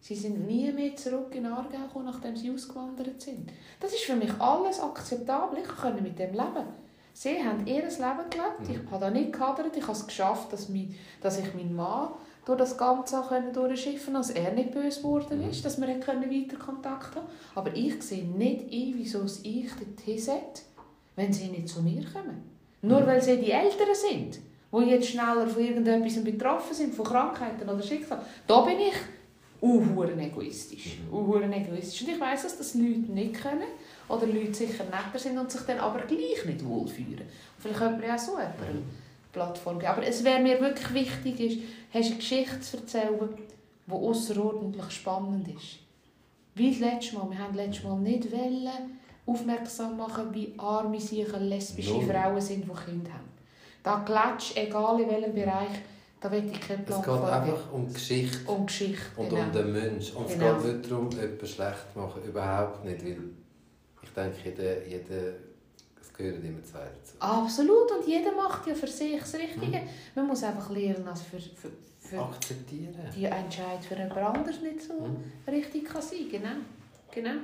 Speaker 2: Sie sind nie mehr zurück in Aargau gekommen, nachdem sie ausgewandert sind. Das ist für mich alles akzeptabel. Ich kann mit dem leben. Sie haben ihr Leben gelebt. Ich habe da nicht gehadert. Ich habe es geschafft, dass, mein, dass ich meinen Mann durch das Ganze auch durchschiffen dass er nicht böse geworden ist, dass wir können weiter Kontakt haben Aber ich sehe nicht ein, wieso es ich dorthin sollte, wenn sie nicht zu mir kommen. Nur
Speaker 1: Mhm.
Speaker 2: weil sie die Älteren sind. die jetzt schneller von irgendetwas betroffen sind, von Krankheiten oder Schicksal. Da bin ich unhuren egoistisch.
Speaker 1: Mhm.
Speaker 2: Unhuren egoistisch. Und ich weiss, dass das Leute nicht können oder Leute sicher netter sind und sich dann aber gleich nicht wohlfühlen. Vielleicht könnte man ja auch so jemandem eine Plattform geben. Aber es wäre mir wirklich wichtig, ist, hast eine Geschichte zu erzählen, die außerordentlich spannend ist. Wie das letzte Mal. Wir haben letztes Mal nicht wollen, aufmerksam machen, wie arme, sicher lesbische
Speaker 1: Null.
Speaker 2: Frauen sind, die Kinder haben. Da glätsch, egal in welchem Bereich, da will ich keine
Speaker 1: Es geht
Speaker 2: Plattform
Speaker 1: einfach um Geschichte
Speaker 2: um Geschichte.
Speaker 1: und
Speaker 2: genau.
Speaker 1: um den Menschen. Und
Speaker 2: Genau.
Speaker 1: es geht nicht darum, jemanden schlecht zu machen. Überhaupt nicht. Weil ich denke, jeder, jeder gehören immer zwei dazu.
Speaker 2: Absolut, und jeder macht ja für sich das Richtige.
Speaker 1: Mhm.
Speaker 2: Man muss einfach lernen, dass für, für, für
Speaker 1: Akzeptieren.
Speaker 2: die Entscheid für jemand anderes nicht so
Speaker 1: Mhm.
Speaker 2: richtig kann sein genau. genau.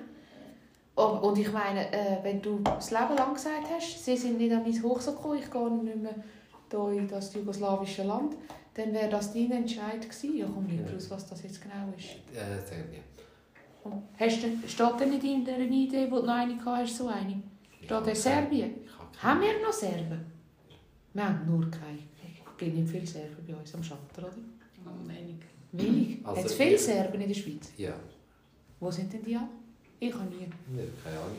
Speaker 2: Und, und ich meine, äh, wenn du das Leben lang gesagt hast, sie sind nicht an mein Hochsee gekommen, ich gehe nicht mehr hier in das jugoslawische Land, dann wäre das dein Entscheid gewesen. Ich komme nicht
Speaker 1: Ja.
Speaker 2: raus, was das jetzt genau ist.
Speaker 1: Äh, Serbien.
Speaker 2: Und Hast du, steht denn nicht in deiner Idee, wo du noch eine hast, so eine?
Speaker 1: Habe
Speaker 2: in Serbien? Haben wir noch Serben? Wir haben nur keine. Es gibt nicht viele Serben bei uns am Schatter, oder?
Speaker 3: Wenig.
Speaker 2: Wenig.
Speaker 1: Also
Speaker 2: Hat es viele Serben in der Schweiz?
Speaker 1: Ja,
Speaker 2: Wo sind denn die alle? Ich habe nie.
Speaker 1: ja, keine Ahnung.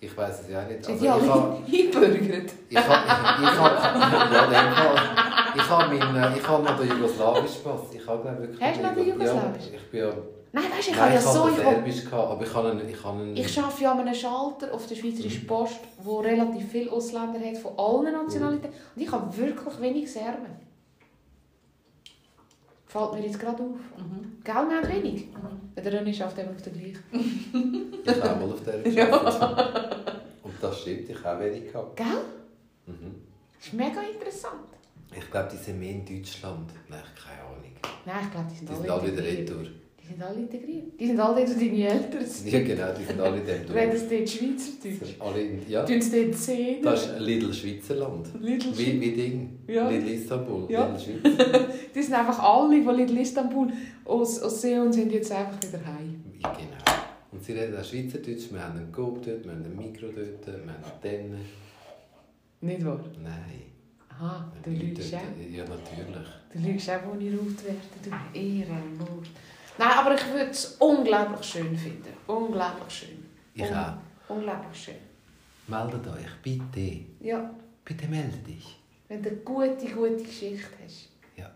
Speaker 1: Ich weiß es ja nicht.
Speaker 2: Sind
Speaker 1: Also
Speaker 2: die alle
Speaker 1: ich habe,
Speaker 2: eingebürgert?
Speaker 1: ich habe. Ich habe, meinen, ich habe noch den jugoslawischen Pass. Ich habe glaube wirklich
Speaker 2: Hast du noch den jugoslawischen?
Speaker 1: Ja, ich bin ja,
Speaker 2: Nein, weißt du, ich habe ja
Speaker 1: habe
Speaker 2: so... Ich,
Speaker 1: gehabt, aber ich habe einen, ich habe einen,
Speaker 2: ich arbeite ja an einem Schalter auf der Schweizerischen Post, wo relativ viele Ausländer hat, von allen Nationalitäten. Und ich habe wirklich wenig Serben. Fällt mir jetzt gerade auf.
Speaker 3: Mhm.
Speaker 2: Gell, wir haben wenig.
Speaker 3: Mhm.
Speaker 2: Der René schafft eben auf der gleichen.
Speaker 1: ich habe mal auf der gearbeitet. Und das stimmt, ich habe wenig gehabt.
Speaker 2: Gell?
Speaker 1: Mhm.
Speaker 2: Das ist mega interessant.
Speaker 1: Ich glaube, die sind mehr in Deutschland. Nein, keine Ahnung.
Speaker 2: Nein, ich glaube, die sind,
Speaker 1: Die sind
Speaker 2: alle
Speaker 1: wieder retour.
Speaker 2: Die sind alle integriert. Die sind alle wo deine Eltern.
Speaker 1: Ja, genau, die sind alle in dem
Speaker 2: Reden sie dort Schweizerdeutsch?
Speaker 1: alle in, ja,
Speaker 2: Tun sie dort sehen?
Speaker 1: das ist Little Schweizerland.
Speaker 2: Little
Speaker 1: Wie, wie Ding.
Speaker 2: Ja.
Speaker 1: Little Istanbul.
Speaker 2: Ja. Die sind einfach alle, die Little Istanbul aus, aus sehen sind jetzt einfach wieder heim.
Speaker 1: Ja, Genau. Und sie reden auch Schweizerdeutsch. Wir haben einen Coop dort, wir haben ein Mikro dort, wir haben Antennen.
Speaker 2: Nicht wahr?
Speaker 1: Nein.
Speaker 2: Aha, du lügst auch.
Speaker 1: Ja, natürlich.
Speaker 2: Du lügst auch, wo ich rot werde. Du Ehrenlord. Nein, aber ich würde es unglaublich schön finden. Unglaublich schön.
Speaker 1: Ich
Speaker 2: Un-
Speaker 1: auch.
Speaker 2: Unglaublich schön.
Speaker 1: Meldet euch, bitte.
Speaker 2: Ja,
Speaker 1: Bitte melde dich.
Speaker 2: wenn du eine gute, gute Geschichte hast.
Speaker 1: Ja.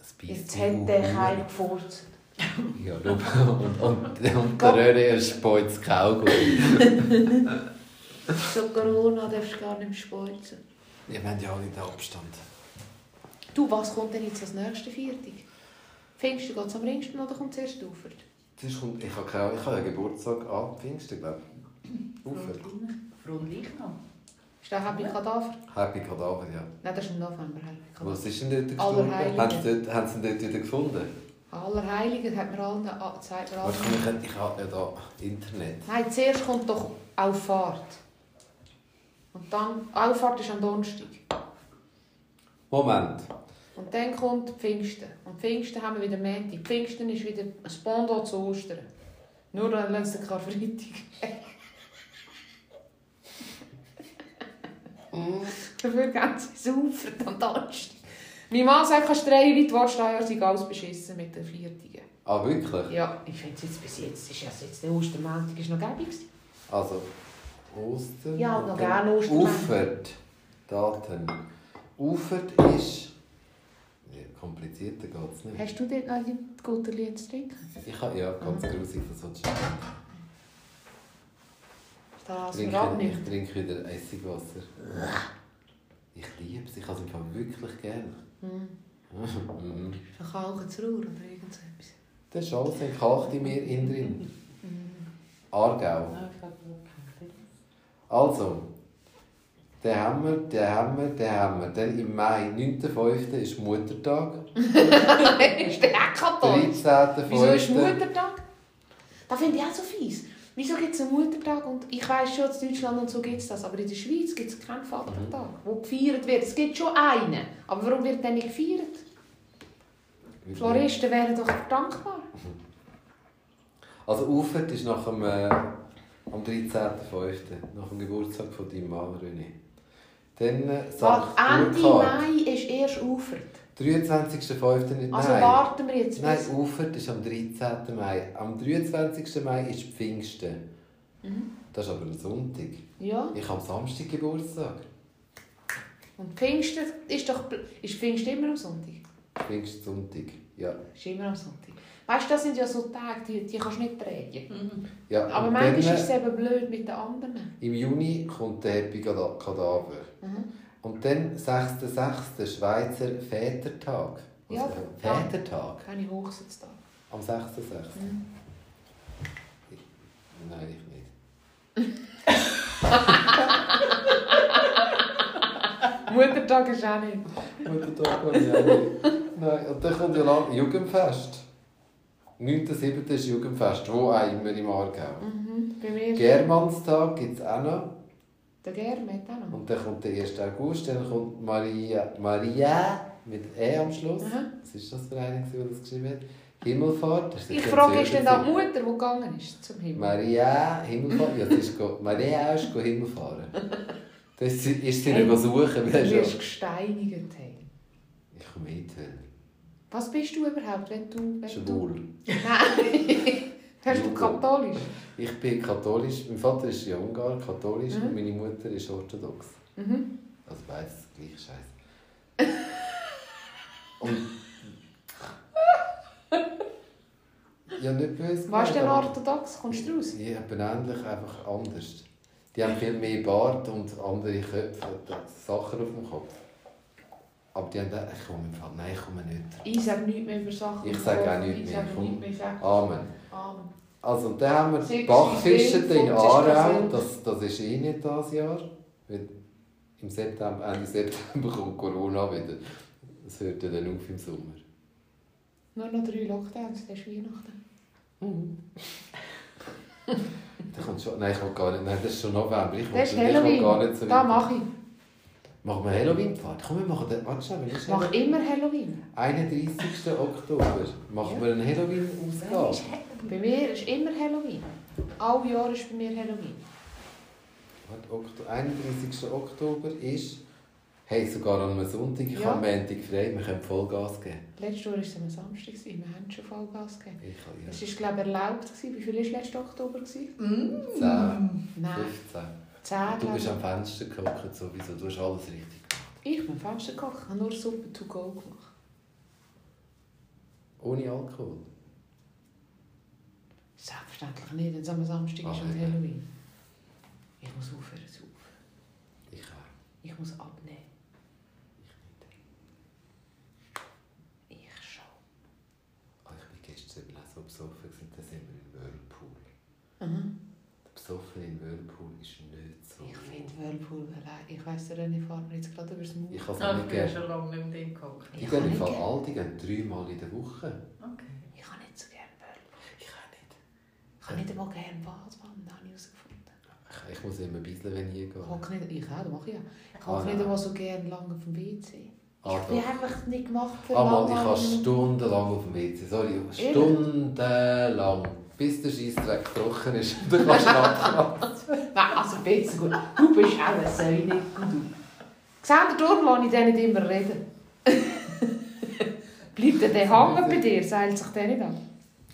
Speaker 1: Es beißt
Speaker 2: Jetzt hat der. Heim gefurzt.
Speaker 1: Ja. Und, und, und der Röhre speit das Kaugummi.
Speaker 2: Zu Corona darfst du gar nicht mehr speuzen.
Speaker 1: Ja, wir haben ja alle den Abstand.
Speaker 2: Du, was kommt denn jetzt als nächste Viertig? Pfingsten geht es am ringsten oder kommt zuerst die?
Speaker 1: Das kommt, ich habe keine ich habe Geburtstag an Pfingsten, glaube ich. Ufer.
Speaker 3: Frohen Leichnam.
Speaker 2: Ist der Happy Kadaver?
Speaker 1: Happy Kadaver, ja.
Speaker 2: Nein, das ist im November. Happy Kadaver.
Speaker 1: Was ist denn dort gestorben? Haben sie, dort, haben sie dort wieder gefunden?
Speaker 2: Allerheiligen hat mir allen.
Speaker 1: Warte, komm, ich, ich habe ja da Internet.
Speaker 2: Nein, zuerst kommt doch Auffahrt. Und dann, Auffahrt ist am Donnerstag.
Speaker 1: Moment.
Speaker 2: Und dann kommt Pfingsten. Und Pfingsten haben wir wieder Montag. Pfingsten ist wieder ein Pendant zu Ostern. Nur dann sie den Karfreitag. Dafür gehen sie saufen am Donnerstag. Mein Mann sagt, kannst du drei Leute Watchsteuer sind alles beschissen mit den Viertigen.
Speaker 1: Ah, wirklich?
Speaker 2: Ja, ich finde es jetzt bis jetzt, ist ja jetzt der Ostermontag ist noch gäbig gewesen.
Speaker 1: Also, Ostern.
Speaker 2: Ja, noch gerne Ostern.
Speaker 1: Ufert. Daten. Ufert ist. Komplizierter geht es nicht.
Speaker 2: Hast du dort noch die Gutterli zu trinken?
Speaker 1: Ich habe ja ganz
Speaker 2: Mhm.
Speaker 1: grusig, das so zu
Speaker 2: Da
Speaker 1: Ich
Speaker 2: lassen wir
Speaker 1: trinke, ich trinke wieder Essigwasser. Ich liebe es, ich habe es im Fall wirklich gerne.
Speaker 2: Hm.
Speaker 1: Mhm.
Speaker 2: Verkalken zu Ruhr oder irgend so etwas.
Speaker 1: Das ist alles entkalkt in mir innen drin.
Speaker 2: Hm.
Speaker 1: Aargau.
Speaker 3: Ja, ich habe keinen
Speaker 1: Also, den haben wir, den haben wir, den haben wir. Dann im Mai, 9.5. ist Muttertag.
Speaker 2: ist der auch katholisch?
Speaker 1: 13.5.
Speaker 2: Wieso ist Muttertag? Das finde ich auch so fies. Wieso gibt es einen Muttertag? Und ich weiss schon, in Deutschland und so gibt es das, aber in der Schweiz gibt es keinen Vatertag, wo gefeiert wird. Es gibt schon einen, aber warum wird der nicht gefeiert? Floristen wären doch dankbar.
Speaker 1: Also Ufert ist nach dem, äh, am 13.05. nach dem Geburtstag von deinem Mann, René. Dann äh, St.
Speaker 2: Ende. Mai ist erst Ufert.
Speaker 1: 23.05. nicht.
Speaker 2: Also
Speaker 1: Nein.
Speaker 2: warten wir jetzt
Speaker 1: Nein,
Speaker 2: bis...
Speaker 1: Ufert ist am 13. Mai. Am 23. Mai ist Pfingsten.
Speaker 2: Mhm.
Speaker 1: Das ist aber ein Sonntag.
Speaker 2: Ja,
Speaker 1: Ich habe am Samstag Geburtstag.
Speaker 2: und Pfingsten ist doch... Ist Pfingsten immer am Sonntag?
Speaker 1: Pfingstsonntag. Ja.
Speaker 2: Ist immer am Sonntag. Weißt du, das sind ja so Tage, die, die kannst du nicht prägen.
Speaker 3: Mhm.
Speaker 1: ja.
Speaker 2: Aber
Speaker 1: und
Speaker 2: manchmal
Speaker 1: dann,
Speaker 2: ist es eben blöd mit den anderen.
Speaker 1: Im Juni kommt der Happy Kada- Kadaver.
Speaker 2: Mhm.
Speaker 1: Und dann 6.6. Schweizer Vätertag.
Speaker 2: Ja,
Speaker 1: Also, Vätertag.
Speaker 2: Keine Hochzeitstag.
Speaker 1: Am 6.6.
Speaker 2: Mhm.
Speaker 1: Nein, ich nicht.
Speaker 2: Muttertag ist auch nicht.
Speaker 1: Muttertag habe ich auch nicht. Nein, und dann kommt ja lang Jugendfest. 9.7. ist Jugendfest, wo auch immer im Aargau.
Speaker 2: Mhm. Bei mir
Speaker 1: Germanstag gibt es auch noch.
Speaker 2: der Germ hat auch noch.
Speaker 1: Und dann kommt der 1. August, dann kommt Maria, Maria mit E am Schluss.
Speaker 2: Aha.
Speaker 1: Was ist das für eine, die das geschrieben hat? Himmelfahrt. Das
Speaker 2: Ich frage, ist denn da die Mutter, die gegangen ist zum Himmel?
Speaker 1: Maria Himmelfahrt. Ja, sie ist go, Maria ist go Himmelfahren. Das ist sie
Speaker 2: Hey,
Speaker 1: nicht suchen,
Speaker 2: Du wirst gesteinigt. Hey.
Speaker 1: Ich komme mit.
Speaker 2: Was bist du überhaupt, wenn du... Wenn
Speaker 1: Schwul.
Speaker 2: Du... Nein. Hast du katholisch?
Speaker 1: Ich bin katholisch. Mein Vater ist ja Ungar, katholisch,
Speaker 2: Mhm.
Speaker 1: und meine Mutter ist orthodox.
Speaker 2: Mhm.
Speaker 1: Also beides gleich scheiße. Und. ja, nicht böse.
Speaker 2: Was ist denn orthodox? Kommst du raus?
Speaker 1: Ja, eben ähnlich, einfach anders. Die haben viel mehr Bart und andere Köpfe, Sachen auf dem Kopf. Aber die haben auch, ich komme im Fall, nein, ich komme nicht.
Speaker 2: Ich sage nichts mehr über Sachen.
Speaker 1: Ich sage auch nichts
Speaker 2: Ich
Speaker 1: mehr,
Speaker 2: nichts mehr.
Speaker 1: Amen.
Speaker 2: Amen.
Speaker 1: Also, und dann haben wir die Bachfische
Speaker 2: ist
Speaker 1: in Aarau, das, das ist eh nicht dieses Jahr. Weil Im September, Ende September kommt Corona wieder. Das hört ja dann auf im Sommer.
Speaker 2: Nur noch drei Lockdowns, das ist Weihnachten.
Speaker 1: Da kommt schon, nein, ich will gar nicht, nein, das ist schon November. Ich will,
Speaker 2: Das ist
Speaker 1: ich will
Speaker 2: Halloween.
Speaker 1: gar nicht so
Speaker 2: Da mache ich.
Speaker 1: Machen wir Halloween-Fahrt? Komm, wir machen den, warte schnell, ist
Speaker 2: Ich mache immer Halloween.
Speaker 1: 31. Oktober. Machen wir eine Halloween-Ausgabe?
Speaker 2: Bei mir ist immer Halloween. Alle Jahre ist bei mir Halloween.
Speaker 1: Warte, Okto- 31. Oktober ist... Hey, sogar an einem Sonntag. Ich
Speaker 2: Ja.
Speaker 1: habe am Montag frei, wir können Vollgas geben.
Speaker 2: Letztes Jahr war es am Samstag, wir haben schon Vollgas gegeben.
Speaker 1: Ich ja.
Speaker 2: Es war, glaube ich, erlaubt. Wie viel war letztes Oktober? Gewesen?
Speaker 1: 10,
Speaker 2: Nein,
Speaker 1: 15.
Speaker 2: 10,
Speaker 1: Du bist am Fenster gehockt sowieso, du hast alles richtig gemacht.
Speaker 2: Ich bin am Fenster gekocht, ich habe nur Suppe to go gemacht.
Speaker 1: Ohne Alkohol.
Speaker 2: Selbstverständlich nicht, wenn es am Samstag ist
Speaker 1: Ah,
Speaker 2: und
Speaker 1: ja.
Speaker 2: Halloween. Ich muss aufhören zu.
Speaker 1: Ich auch.
Speaker 2: Ich muss abnehmen. Finde Whirlpool, allein- ich weiss, fährt mir jetzt gerade über das Maul.
Speaker 1: Ich habe nicht
Speaker 3: ich ja schon lange nicht mehr drin gehockt.
Speaker 1: Die
Speaker 2: Ich kann
Speaker 1: im
Speaker 2: nicht
Speaker 1: Fall all, die gehen dreimal in der Woche.
Speaker 3: Okay.
Speaker 2: Ich kann nicht so gerne.
Speaker 1: Ich auch nicht.
Speaker 2: Ich kann nicht einmal gerne Badwanne, habe ich herausgefunden.
Speaker 1: Ich, ich muss immer ein bisschen, wenn ich gehe.
Speaker 2: Ich hocke nicht, ich auch, das mache ich auch. Ich
Speaker 1: Ah,
Speaker 2: nicht einmal so gerne lange auf dem WC.
Speaker 1: Ah,
Speaker 2: ich einfach nicht gemacht für
Speaker 1: Ah, Mann, ich habe stundenlang auf dem WC. Sorry, stundenlang. Bis der Scheissdreck trocken ist und dann kannst du abkratzen.
Speaker 2: Nein, also besser gut. Du bist auch eine du. Seht ihr, darum lasse ich den nicht immer reden. Bleibt er der hängen bei dir? Seilt sich der nicht an?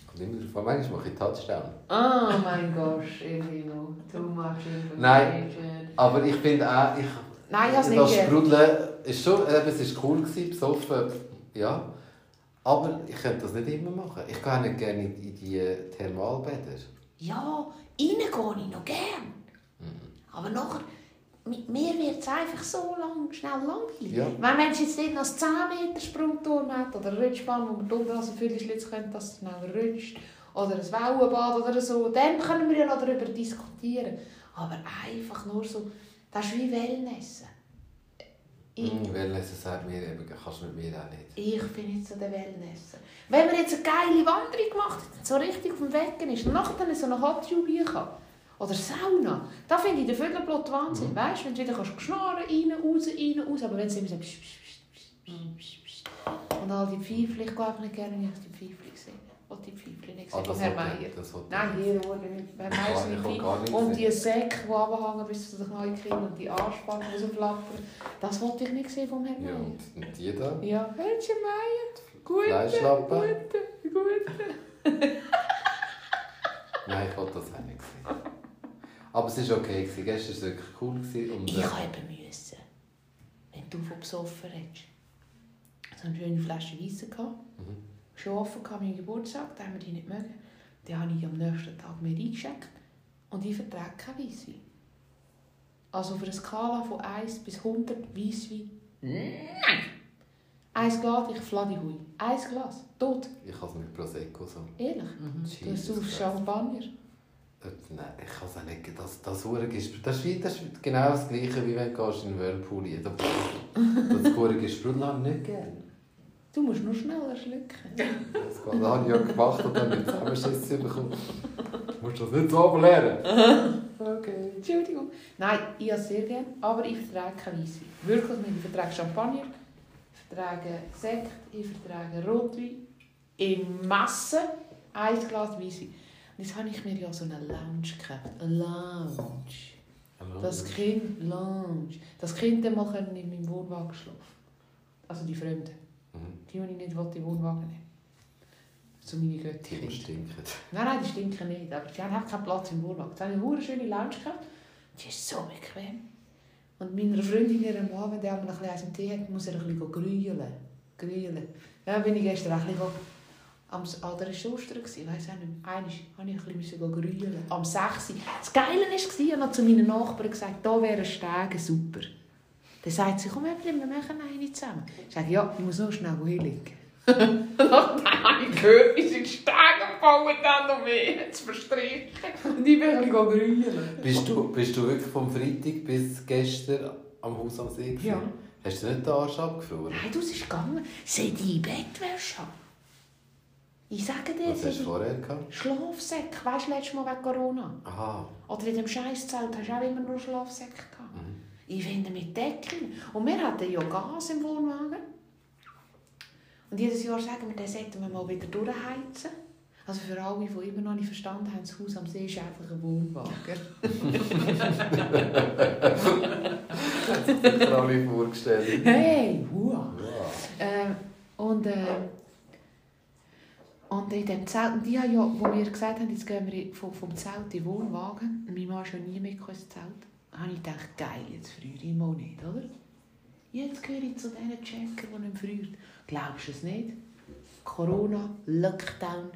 Speaker 1: Kommt immer drauf an, manchmal mache ich Touchdown.
Speaker 2: Oh mein Gott, Elino. Too much information.
Speaker 1: Nein. Aber ich finde auch, ich,
Speaker 2: Nein, ich habe es nicht
Speaker 1: das. Sprudeln ist schon, eben, es war cool, gewesen, besoffen, ja. Aber ich könnte das nicht immer machen. Ich gehe nicht gerne in die Thermalbäder.
Speaker 2: Ja, rein gehe ich noch gern. Aber nachher, mir wird es einfach so lang, schnell langweilig.
Speaker 1: Ja.
Speaker 2: Wenn man jetzt nicht noch einen 10 Meter Sprungturm hat oder Rutschbahn, wo man drunter als Viertelschlitz könnte, dass es schneller rutscht, oder ein Wellenbad oder so, dann können wir ja noch darüber diskutieren. Aber einfach nur so, das ist wie Wellnessen. Ich,
Speaker 1: Mhm, Wellness sagt mir eben, kannst du mit mir auch nicht.
Speaker 2: ich bin nicht so der Wellnesser. Wenn man jetzt eine geile Wanderung gemacht hat, so richtig auf dem Weg ist und nachher dann so eine Hot Tube kann, oder Sauna, da finde ich den Viertelblut Wahnsinn.
Speaker 1: Mhm.
Speaker 2: Weißt du, wenn du wieder kannst schnarren, rein, raus, rein, raus, aber wenn es immer so psch, psch, psch, psch, psch, psch, psch, und all die Pfeifel, ich gehe einfach nicht gerne, wenn ich die Pfeifel sehe. Will die Pfeifchen nicht
Speaker 1: Ah,
Speaker 2: sehen,
Speaker 1: das
Speaker 2: vom Herrn
Speaker 1: wollte
Speaker 2: Meier.
Speaker 1: wollte
Speaker 2: Nein, hier nicht. Herr Meier
Speaker 1: will gar
Speaker 2: Pfeifchen.
Speaker 1: nicht
Speaker 2: Und die. Säcke, die runterhängen bis zu den Knäueln und die Anspannen, die so flattern. Das wollte ich nicht sehen vom Herrn
Speaker 1: Ja,
Speaker 2: Meier.
Speaker 1: und, und die da?
Speaker 2: Ja, Herrchen Meier, gute,
Speaker 1: Fleischlappen.
Speaker 2: gute, gute.
Speaker 1: Nein, ich wollte das auch nicht sehen. Aber es war okay. Gestern war es wirklich cool. Und,
Speaker 2: Ich
Speaker 1: äh,
Speaker 2: habe eben müssen, wenn du von besoffen redest, so eine schöne Flasche Weisse gehabt,
Speaker 1: Mhm.
Speaker 2: Schon offen gehabt, meinen Geburtstag, den haben wir die nicht mögen. Den habe ich am nächsten Tag mir eingeschenkt und ich vertrage kein Weisswein. Also auf einer Skala von 1 bis 100 Weisswein, nein! Eins Glas, ich flade Hui. Eins Glas, tot.
Speaker 1: ich habe es mit Prosecco so.
Speaker 2: Ehrlich.
Speaker 3: Mhm.
Speaker 2: Du
Speaker 1: Christ.
Speaker 2: Champagner.
Speaker 1: Äh, Nein, ich kann es auch nicht. Das, das, Hurengisp- das, ist, das ist genau das Gleiche, wie wenn du in einen Whirlpool gehst. Das Hurige Sprudel habe ich nicht gerne.
Speaker 2: Du musst nur schneller schlucken.
Speaker 1: Das geht- habe ich ja gemacht und dann mit Zusammenschiss bekommen. Du musst das nicht so ablernen. Okay.
Speaker 2: Entschuldigung. Nein, ich habe es sehr gerne, aber ich vertrage kein Weisswein. Wirklich nicht. Ich vertrage Champagner, ich vertrage Sekt, ich vertrage Rotwein. In Masse ein Glas Weisswein. Und jetzt habe ich mir ja so eine Lounge gekauft. Eine Lounge. Das Kind, Lounge. Das Kind dann mal in meinem Wohnwagen schlafen. Also die Fremden.
Speaker 1: Mhm.
Speaker 2: Die, die ich nicht in den Wohnwagen nehmen. So meine
Speaker 1: Die
Speaker 2: Göttin.
Speaker 1: stinken.
Speaker 2: Nein, nein, die stinken nicht. Aber die haben keinen Platz im Wohnwagen. Jetzt habe ich eine schöne Lounge gehabt. Die ist so bequem. Und meiner Freundin, ihrem Mann, wenn der mal ein bisschen Tee hat, muss er ein bisschen grühlen. Grülen. Ja, bin ich gestern ein bisschen am ah, der war Ostern, ich weiss auch nicht mehr. Einmal habe ich ein bisschen grülen. Am 6. Das Geile war, ich habe noch zu meinen Nachbarn gesagt, da wären Stege super. Dann sagt sie, komm Evelyn, wir machen eine zusammen. Ich sage, ja, ich muss nur schnell hinlegen. Und dann habe ich gehört, wie sie die Stege bauen, dann noch mehr zu verstrichen. Und ich ein bisschen grülen.
Speaker 1: Bist du, bist du wirklich vom Freitag bis gestern am Haus am See gewesen?
Speaker 2: Ja.
Speaker 1: Hast du nicht den Arsch abgefroren?
Speaker 2: Nein, du, es ist gegangen. Sieh die Bettwäsche an. Ich sage dir,
Speaker 1: Was hast du
Speaker 2: sie
Speaker 1: vorher gehabt?
Speaker 2: Schlafsäcke. Weißt du, letztes Mal wegen Corona?
Speaker 1: Aha.
Speaker 2: Oder in dem Scheißzelt hast du auch immer nur Schlafsäcke. Ich finde mit Decken. Und wir hatten ja Gas im Wohnwagen. Und jedes Jahr sagen wir, den sollten wir mal wieder durchheizen. Also für alle, die immer noch nicht verstanden haben, das Haus am See ist einfach ein Wohnwagen.
Speaker 1: Ich habe alle vorgestellt.
Speaker 2: Hey, wow. Ähm, und, ähm, und in dem Zelt, und die haben ja, wo wir gesagt haben, jetzt gehen wir vom, vom Zelt in den Wohnwagen, mein Mann ist ja nie mitgekommen ins Zelt, habe ich gedacht, geil, jetzt friere ich mal nicht, oder? Jetzt gehöre ich zu diesen Checker, die nicht frieren. Glaubst du es nicht? Corona, Lockdown,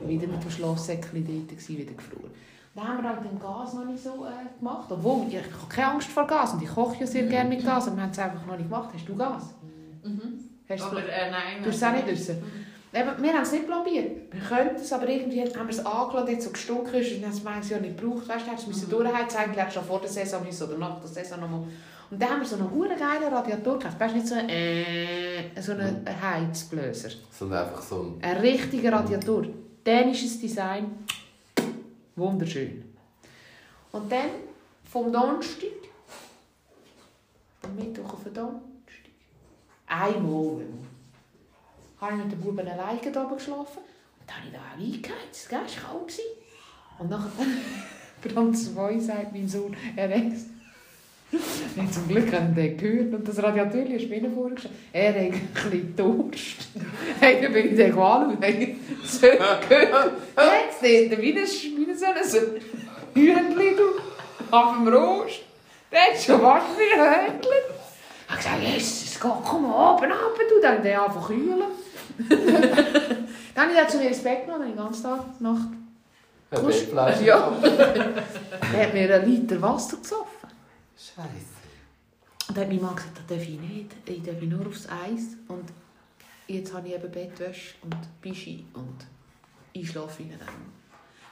Speaker 2: wieder mit dem Schlafsäckchen dort wieder gefroren. Dann haben wir halt den Gas noch nicht so äh, gemacht. Obwohl, ich, ich habe keine Angst vor Gas und ich koche ja sehr gerne mit Gas, aber wir haben es einfach noch nicht gemacht. Hast du Gas?
Speaker 3: Mhm.
Speaker 2: Hast du
Speaker 3: Aber äh, nein.
Speaker 2: Du hast es auch nicht raus. Wir haben es nicht probiert. Wir könnten es, aber irgendwie haben wir es angeladen, jetzt so gestunken ist, und dann haben es manches Jahr nicht gebraucht. Weißt du, hast es mhm. durchheizen, eigentlich hättest du schon vor der Saison müssen oder nach der Saison nochmal. Und dann haben wir so einen hure geilen Radiator gekauft. Weißt du, nicht so einen, äh, so einen Heizblöser.
Speaker 1: Sondern einfach so ein...
Speaker 2: Ein richtiger Radiator. Dänisches Design. Wunderschön. Und dann vom Donnerstag, vom Mittwoch auf den Donnerstag, einmal, habe ich mit den Buben alleine oben geschlafen. Und dann habe ich da eingeheizt. Es war kalt. Und nachher, Brand 2, sagt mein Sohn, er hat Nee, zum Glück haben den gehört und das Radiator ist mir vorgestellt. Er hat ein bisschen Durst. Hey, dann bin ich den anschauen. Hey, so gehört. Jetzt wie ein, wie ein Hühnchen auf dem Rost. Der hat schon was für ein Hühnchen. Ich habe gesagt, Jesus komm mal oben, ab, du. Dann hat er einfach kühlen. Dann ihn zu mir Bett genommen, den ganzen Tag, Nacht.
Speaker 1: Ein
Speaker 2: Kusch-
Speaker 1: Bettfleisch.
Speaker 2: Ja. Er hat mir einen Liter Wasser gesoffen.
Speaker 1: Scheiße.
Speaker 2: Und dann hat mein Mann gesagt, das darf ich nicht. Ich darf nur aufs Eis. Und jetzt habe ich eben Bettwäsche und Bischi und ich schlafe in dem.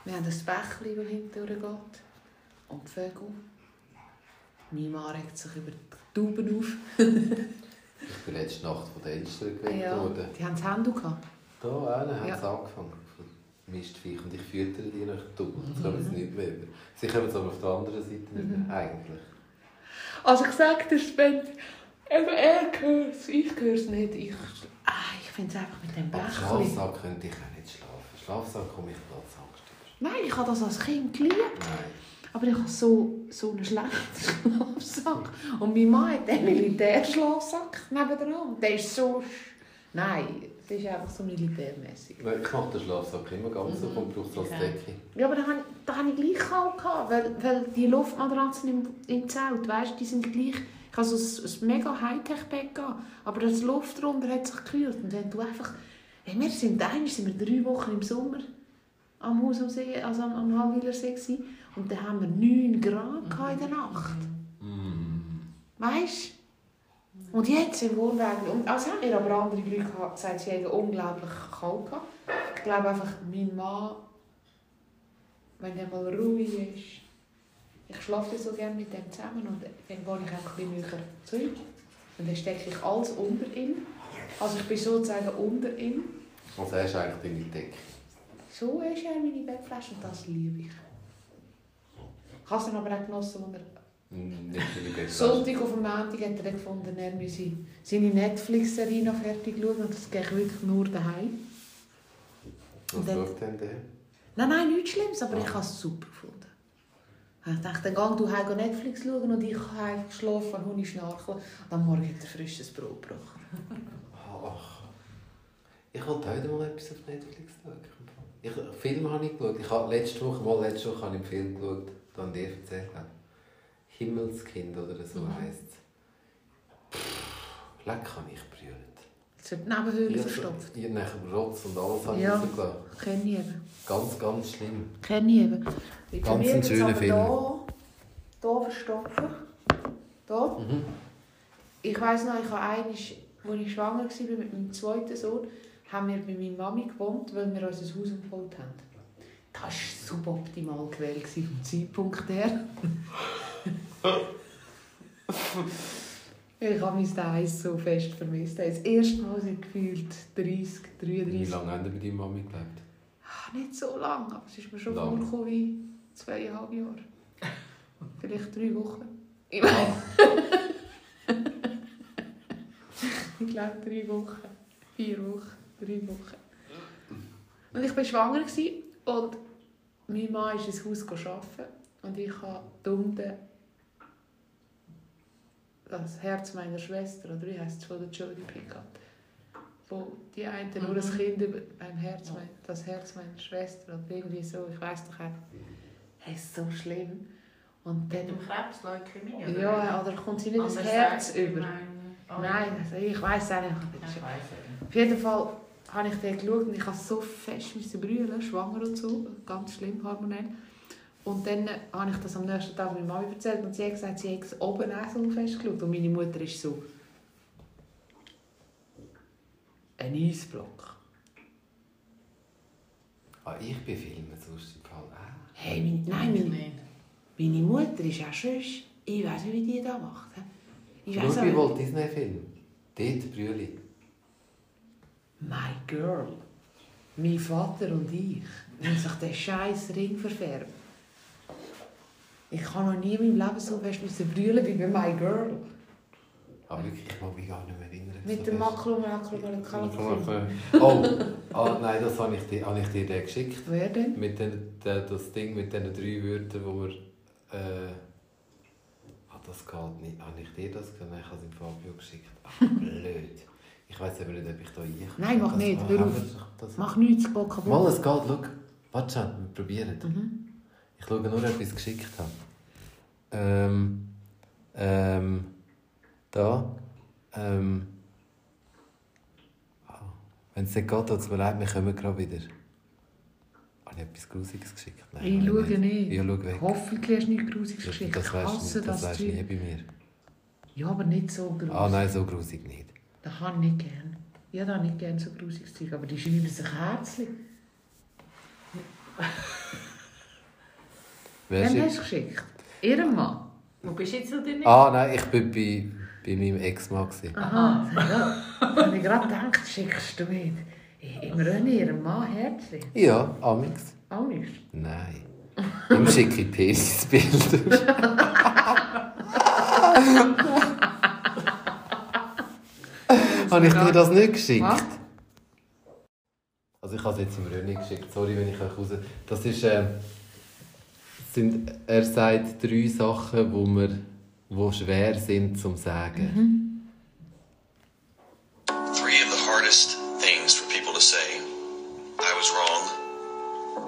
Speaker 2: Wir haben ein Bächlein, das hinten durchgeht. Und Vögel. Mein Mann regt sich über die Tauben auf.
Speaker 1: Ich bin letzte Nacht von den Eltern geweckt
Speaker 2: Ja,
Speaker 1: worden.
Speaker 2: die haben das Handy gehabt.
Speaker 1: Da, einer hat
Speaker 2: Ja.
Speaker 1: es angefangen. Mistviech. Und ich füttere die nach Double. Das kommen sie nicht mehr über. Sie kommen es aber auf der anderen Seite nicht
Speaker 2: Mhm.
Speaker 1: mehr. Eigentlich.
Speaker 2: Also ich sage dir, Sven, er gehört es, ich höre es nicht. Ich, ah, ich finde es einfach mit dem
Speaker 1: Aber
Speaker 2: Bächlein.
Speaker 1: Schlafsack könnte ich auch nicht schlafen. Schlafsack komme ich Platzangst über.
Speaker 2: Nein, ich habe das als Kind geliebt.
Speaker 1: Nein.
Speaker 2: Aber ich habe so, so einen schlechten Schlafsack. Und mein Mann hat einen Militärschlafsack nebenan. Der ist so... sch- Nein, das ist einfach so militärmäßig.
Speaker 1: Nein, Ich mache den Schlafsack immer ganz so und brauche es als. Decke.
Speaker 2: Ja, aber da habe ich, da habe ich gleich kalt gehabt, weil, weil die Luftmatratzen im, im Zelt, weißt, die sind gleich... Ich habe so ein, ein mega Hightech-Bett gehabt, aber das Luft drunter hat sich gekühlt. Und wenn du einfach... Hey, wir sind einmal sind wir drei Wochen im Sommer am Haus am See, also am, am Halwilersee gewesen. Und dann haben wir 9 Grad in der Nacht. Weißt du? Und jetzt im Wohnwagen, und also haben wir aber andere Leute gehabt, gesagt, sie hätten unglaublich kalt gehabt. Ich glaube einfach, mein Mann, wenn er mal ruhig ist, ich schlafe so gerne mit dem zusammen und dann gehe ich einfach ein bisschen näher zu ihm. Und dann stecke ich alles unter ihm. Also ich bin sozusagen unter ihm.
Speaker 1: Also er ist eigentlich deine Decke.
Speaker 2: So ist er meine Bettflasche und das liebe ich. Ich es dann aber auch genossen, als er. Sonntag auf dem Montag hat er dann gefunden, er müsse seine Netflix-Serie noch fertig schauen und das geht wirklich nur daheim.
Speaker 1: Was
Speaker 2: dann-
Speaker 1: schaut denn der?
Speaker 2: Nein, nein, nichts Schlimmes, aber ich habe es super gefunden. Ich dachte, dann geh du heim Netflix schauen und ich habe geschlafen und Hund schnarchen. Am Morgen hat er frisches Brot gebracht.
Speaker 1: Ach. Ich wollte heute mal etwas auf Netflix schauen. Ich, Film habe ich geschaut. Ich habe letzte Woche, mal letzte Woche habe ich einen Film geschaut, dann dir erzählt habe. Himmelskind oder so
Speaker 2: Mhm.
Speaker 1: heisst es. Leck kann ich brüllen.
Speaker 2: Es wird Nebenhöhle verstopft.
Speaker 1: Ich nachher Rotz und alles habe ich
Speaker 2: Ja.
Speaker 1: rausgelassen.
Speaker 2: Kenne ich eben.
Speaker 1: Ganz, ganz schlimm.
Speaker 2: Kenne ich eben. Bei
Speaker 1: Ganz ein
Speaker 2: jetzt
Speaker 1: schöner
Speaker 2: aber
Speaker 1: Film.
Speaker 2: Da, da verstopfen. Da.
Speaker 1: Mhm.
Speaker 2: Ich weiss noch, ich habe einmal, als ich schwanger war mit meinem zweiten Sohn, haben wir bei meiner Mami gewohnt, weil wir unser Haus umgebaut haben. Das war suboptimal gewählt vom Zeitpunkt her. ich habe mein Eis so fest vermisst. Das erste Mal seit gefühlt 30,
Speaker 1: Wie
Speaker 2: 33
Speaker 1: lange haben wir bei deiner Mami gelebt?
Speaker 2: Ah, Nicht so lange, aber es ist mir schon vorgekommen wie zweieinhalb Jahre. Vielleicht drei Wochen. Ich, ich glaube drei Wochen. Vier Wochen. Drei Wochen. Und ich war schwanger gewesen und mein Mann ist ins Haus arbeiten und ich habe Dunde das Herz meiner Schwester, oder wie heisst es, von der Jodie Pickett. Wo die eine nur das
Speaker 3: Mhm.
Speaker 2: Kind über ein Herz, das Herz meiner Schwester und irgendwie so, ich weiß doch nicht. Es ist so schlimm. Und
Speaker 3: Mit dem
Speaker 2: dann,
Speaker 3: Krebs, Leukämie? oder?
Speaker 2: ja, oder kommt sie nicht das
Speaker 3: Anders
Speaker 2: Herz über?
Speaker 3: meine- Oh,
Speaker 2: Nein, also ich weiß es auch nicht. Auf jeden Fall habe ich dann geschaut und ich habe so fest brüllen, schwanger und so, ganz schlimm, hormonell. Und dann habe ich das am nächsten Tag meiner Mama erzählt und sie hat gesagt, sie hat es oben auch so fest geschaut. Und meine Mutter ist so... Ein Eisblock.
Speaker 1: ah, ich bin Filmen sonst im Fall auch.
Speaker 2: Hey, meine, nein, meine, meine Mutter ist auch schön. Ich weiß nicht, wie die das macht. Ich weiß
Speaker 1: bei
Speaker 2: auch
Speaker 1: Walt Disney Film. Dort brülle.
Speaker 2: My Girl. Mein Vater und ich. Wenn sich der scheiß Ring verfärbt. Ich kann noch nie in meinem Leben so fest müssen brüllen wie bei My Girl.
Speaker 1: Aber wirklich, ich mag mich gar nicht mehr erinnern.
Speaker 2: Mit dem. Makro, Makro, Makro,
Speaker 1: Oh, oh nein, das habe ich dir, habe ich dir den geschickt.
Speaker 2: Wer denn?
Speaker 1: Mit den, das Ding mit diesen drei Wörtern, wo wir. Äh, ah, das geht nicht. Habe ich dir das gesagt? Nein, ich habe es dem Fabio geschickt. Ach, blöd. Ich weiß aber nicht, ob ich da hier.
Speaker 2: Nein, mach nicht, hör auf.
Speaker 1: Das,
Speaker 2: Mach nichts, Bock kaputt.
Speaker 1: Mal, es geht, schau. Warte schon, wir probieren.
Speaker 2: Mhm.
Speaker 1: Ich schaue nur, ob ich es geschickt habe. Ähm. Ähm. Da. Ähm. ah, Wenn es nicht geht, tut es mir leid, wir kommen gerade wieder. Habe ich etwas Grusiges geschickt?
Speaker 2: Ich
Speaker 1: habe
Speaker 2: schaue nicht.
Speaker 1: Ich schaue weg.
Speaker 2: Hoffentlich hast du nichts Grusiges geschickt.
Speaker 1: das
Speaker 2: Ich hasse
Speaker 1: du nie bei mir.
Speaker 2: Ja, aber nicht so grusig.
Speaker 1: Ah nein, so grusig nicht.
Speaker 2: Das kann ich nicht gern. Ja, da nicht gern so grusiges Zeug. Aber die schreiben sich herzlich.
Speaker 1: Wer schickt-
Speaker 2: hast du geschickt? Ihrem Mann?
Speaker 3: Wo bist du jetzt noch drin?
Speaker 1: Ah nein, ich bin bei, bei meinem Ex-Mann.
Speaker 2: Aha, ja. Wenn ich gerade gedacht, schickst du mit. Im Rennen ihrem Mann herzlich.
Speaker 1: Ja, Amix.
Speaker 2: Auch nicht.
Speaker 1: Nein. Im schicke ich Penisbilder. Habe ich dir das nicht geschickt?
Speaker 2: Was?
Speaker 1: Also ich habe es jetzt im Röni geschickt. Sorry, wenn ich euch raus... Das ist... Äh, sind, er sagt drei Sachen, wo wo schwer sind zum sagen.
Speaker 4: Three of the hardest things for people to say I was wrong,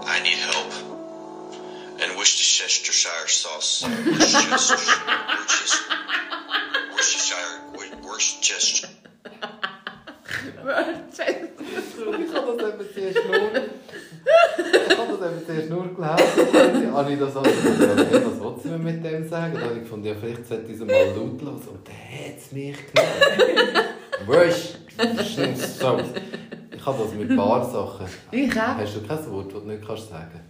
Speaker 4: I need help, and Worcestershire sauce. Worcestershire. Worcestershire.
Speaker 1: Habe ich das was will sie mir mit dem sagen? Dann habe ich gefunden, ja, vielleicht sollte ich es mal laut lassen. Und dann hat es mich genommen. Wurscht. So. Ich habe das mit ein paar Sachen.
Speaker 2: Ich auch.
Speaker 1: Hast du kein Wort, das du nicht kannst sagen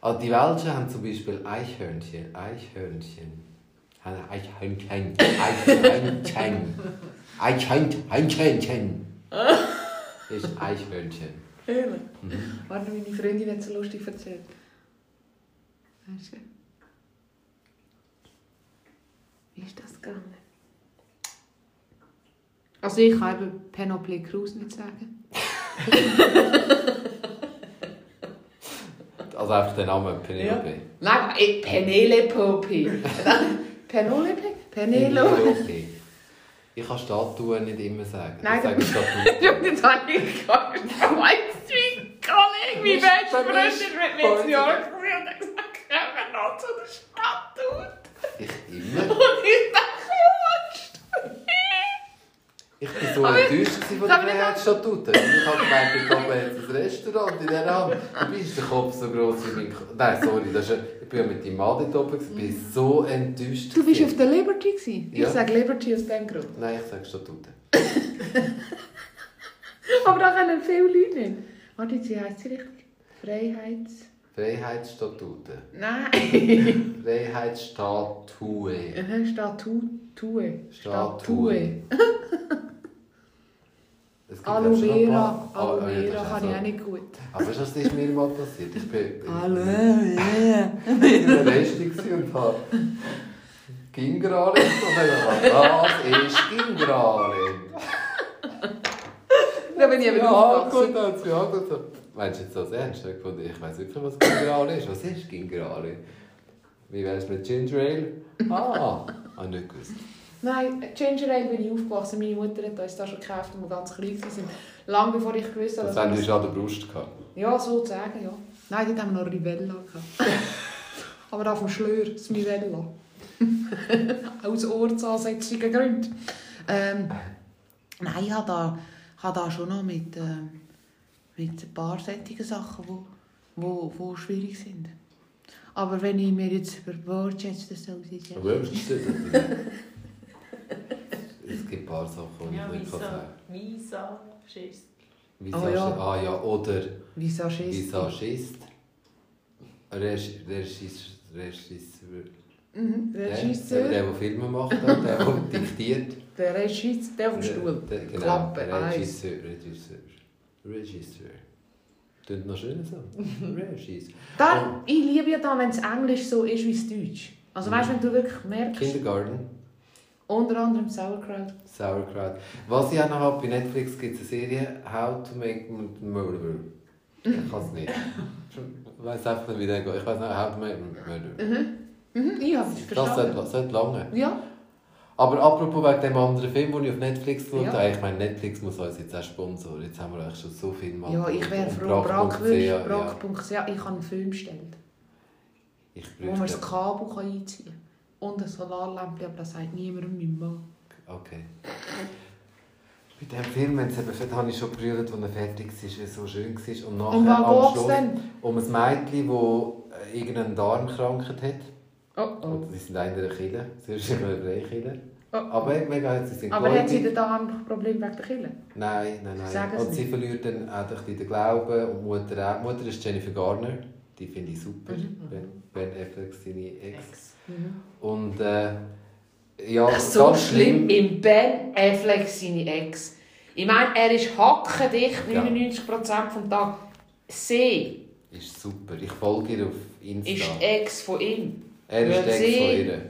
Speaker 1: Ah, die Welschen haben zum Beispiel Eichhörnchen. Eichhörnchen. Eichhörnchen. Eichhörnchen. Eichhörnchen. Ist Eichhörnchen.
Speaker 2: Ehrlich?
Speaker 1: Mhm.
Speaker 2: Warte, meine Freundin hat so lustig erzählt. Weißt du? Wie ist das gegangen? Also ich kann eben Penelope Cruz nicht sagen.
Speaker 1: Also einfach den Namen Penelope.
Speaker 2: Nein, eh, Penelope. Penelope? Penelope.
Speaker 1: Ich kann Statuen nicht immer sagen.
Speaker 2: Nein,
Speaker 1: ich sage
Speaker 2: das-
Speaker 1: Statuen.
Speaker 2: Jetzt habe ich gehört. Weißt du, wie Kollege, wie best Freund ist mit mir in New York gewesen und gesagt, noch zu der Statue.
Speaker 1: Ich immer.
Speaker 2: Und ich dachte, was?
Speaker 1: Ich war so enttäuscht von der Freiheitsstatute. Ich habe gemeint, ich komme jetzt ein Restaurant in dieser Hand. Dabei ist der Kopf so groß wie mein Kopf. Nein, sorry, das ist, ich bin ja mit deinem Mann dort oben. Ich war so enttäuscht.
Speaker 2: Du bist
Speaker 1: gewesen.
Speaker 2: auf der Liberty gewesen. Ich
Speaker 1: Ja.
Speaker 2: sage Liberty aus dem Grund.
Speaker 1: Nein, ich sage Statute.
Speaker 2: Aber da kennen viele Leute nicht. Warte, wie heisst sie richtig? Freiheits...
Speaker 1: Freiheitsstatute.
Speaker 2: Nein.
Speaker 1: Freiheitsstatue.
Speaker 2: Aha, Statue. Tue.
Speaker 1: Statue. Gibt
Speaker 2: Aloe
Speaker 1: schon
Speaker 2: Vera. Aloe
Speaker 1: Ah, ja,
Speaker 2: Vera
Speaker 1: das
Speaker 2: kann ich
Speaker 1: so.
Speaker 2: auch nicht gut.
Speaker 1: Aber du, was ist mir mal passiert? Ich bin
Speaker 2: Aloe Vera.
Speaker 1: in der Resti und habe Gingrale und dann ich das ist Gingrale.
Speaker 2: Da bin ich eben
Speaker 1: Ja, gut, sie mich angeschaut. Meinst du jetzt das ernst? Ich Ich weiss wirklich, was Gingrale ist. Was ist Gingrale? Wie wär's mit Ginger Ale? Ah, habe ich nicht gewusst.
Speaker 2: Nein, Ginger Ale bin ich aufgewachsen. Meine Mutter hat uns das schon gekauft, als wir ganz klein waren. Lange bevor ich gewusst habe,
Speaker 1: Das
Speaker 2: dass
Speaker 1: haben
Speaker 2: wir
Speaker 1: an der Brust gehabt.
Speaker 2: Ja, sozusagen, ja. Nein, dort haben wir noch Rivella gehabt. Aber auf dem Schlür, das Mirella. Aus ortsansässigen Gründen. Ähm, nein, ich habe da, habe da schon noch mit, ähm, mit ein paar solchen Sachen, die wo, wo schwierig sind. Aber wenn ich mir jetzt über Worcester so sitze...
Speaker 1: Aber was ist das? Es gibt ein paar Sachen, die
Speaker 3: Ja,
Speaker 1: ich nicht
Speaker 3: Visa.
Speaker 1: sagen kann.
Speaker 3: Visa.
Speaker 1: Visage,
Speaker 2: Oh ja.
Speaker 1: Ah ja, oder
Speaker 2: Visagist.
Speaker 1: Visagist. Regis- Regis- Regisseur.
Speaker 2: Mhm.
Speaker 1: Der,
Speaker 2: Regisseur.
Speaker 1: der, der Filme macht, der, der diktiert.
Speaker 2: Der Regisseur, der auf dem Stuhl.
Speaker 1: Der, der, genau,
Speaker 2: Klappe,
Speaker 1: Regisseur. Regisseur. Regisseur. Klingt noch schön so. Regisseur.
Speaker 2: Da, ich liebe ja da, wenn es Englisch so ist wie es Deutsch. Also weißt du, wenn du wirklich merkst,
Speaker 1: Kindergarten.
Speaker 2: unter anderem Sauerkraut.
Speaker 1: Sauerkraut. Was ich auch noch habe, bei Netflix gibt es eine Serie How to Make Murder. Ich kann es nicht. Ich weiß einfach nicht, wie der geht. Ich weiß nicht, How to Make Murder.
Speaker 2: Mhm, ich habe es
Speaker 1: Das
Speaker 2: verstanden.
Speaker 1: sollte, sollte lange.
Speaker 2: Ja,
Speaker 1: Aber apropos wegen dem anderen Film, den ich auf Netflix geschaut
Speaker 2: Ja.
Speaker 1: habe, ich meine, Netflix muss uns jetzt auch sponsoren. Jetzt haben wir eigentlich schon so viel mal.
Speaker 2: ja ich wäre froh. Brack
Speaker 1: Brack.ch,
Speaker 2: würde
Speaker 1: ja.
Speaker 2: Ich habe einen Film bestellt,
Speaker 1: Ich
Speaker 2: wo man das. Kabel kann einziehen kann. Und ein Solarlämpchen, aber das sagt niemandem mein Mann.
Speaker 1: Okay. Bei diesem Film, wenn es eben, habe ich schon berührt, als er fertig war, wie es so schön war. Und nachher
Speaker 2: Und
Speaker 1: am
Speaker 2: was
Speaker 1: Schluss
Speaker 2: geht's denn?
Speaker 1: um ein Mädchen, das irgendeine Darmkrankheit hat.
Speaker 2: Oh,
Speaker 1: Und sie sind in einer Kille. Sie ist in einer Freikille.
Speaker 2: oh.
Speaker 1: Aber mega, sie sind
Speaker 2: Aber hat sie denn da ein Problem wegen der Kille?
Speaker 1: Nein, nein, nein.
Speaker 2: Es
Speaker 1: und sie
Speaker 2: nicht.
Speaker 1: verliert dann auch den Glauben. Und Mutter auch. Mutter ist Jennifer Garner. Die finde ich super.
Speaker 2: Mhm.
Speaker 1: Ben, ben Affleck, seine Ex.
Speaker 3: Ex.
Speaker 1: Und äh, ja,
Speaker 2: Das ist so
Speaker 1: ganz
Speaker 2: schlimm im Ben Affleck seine Ex. Ich meine, er ist hackendicht,
Speaker 1: Ja.
Speaker 2: 99% vom Tag. Sie
Speaker 1: Ist super. Ich folge ihr auf Insta.
Speaker 2: ist die Ex von ihm.
Speaker 1: Er ist
Speaker 2: Weil
Speaker 1: die Ex von ihr.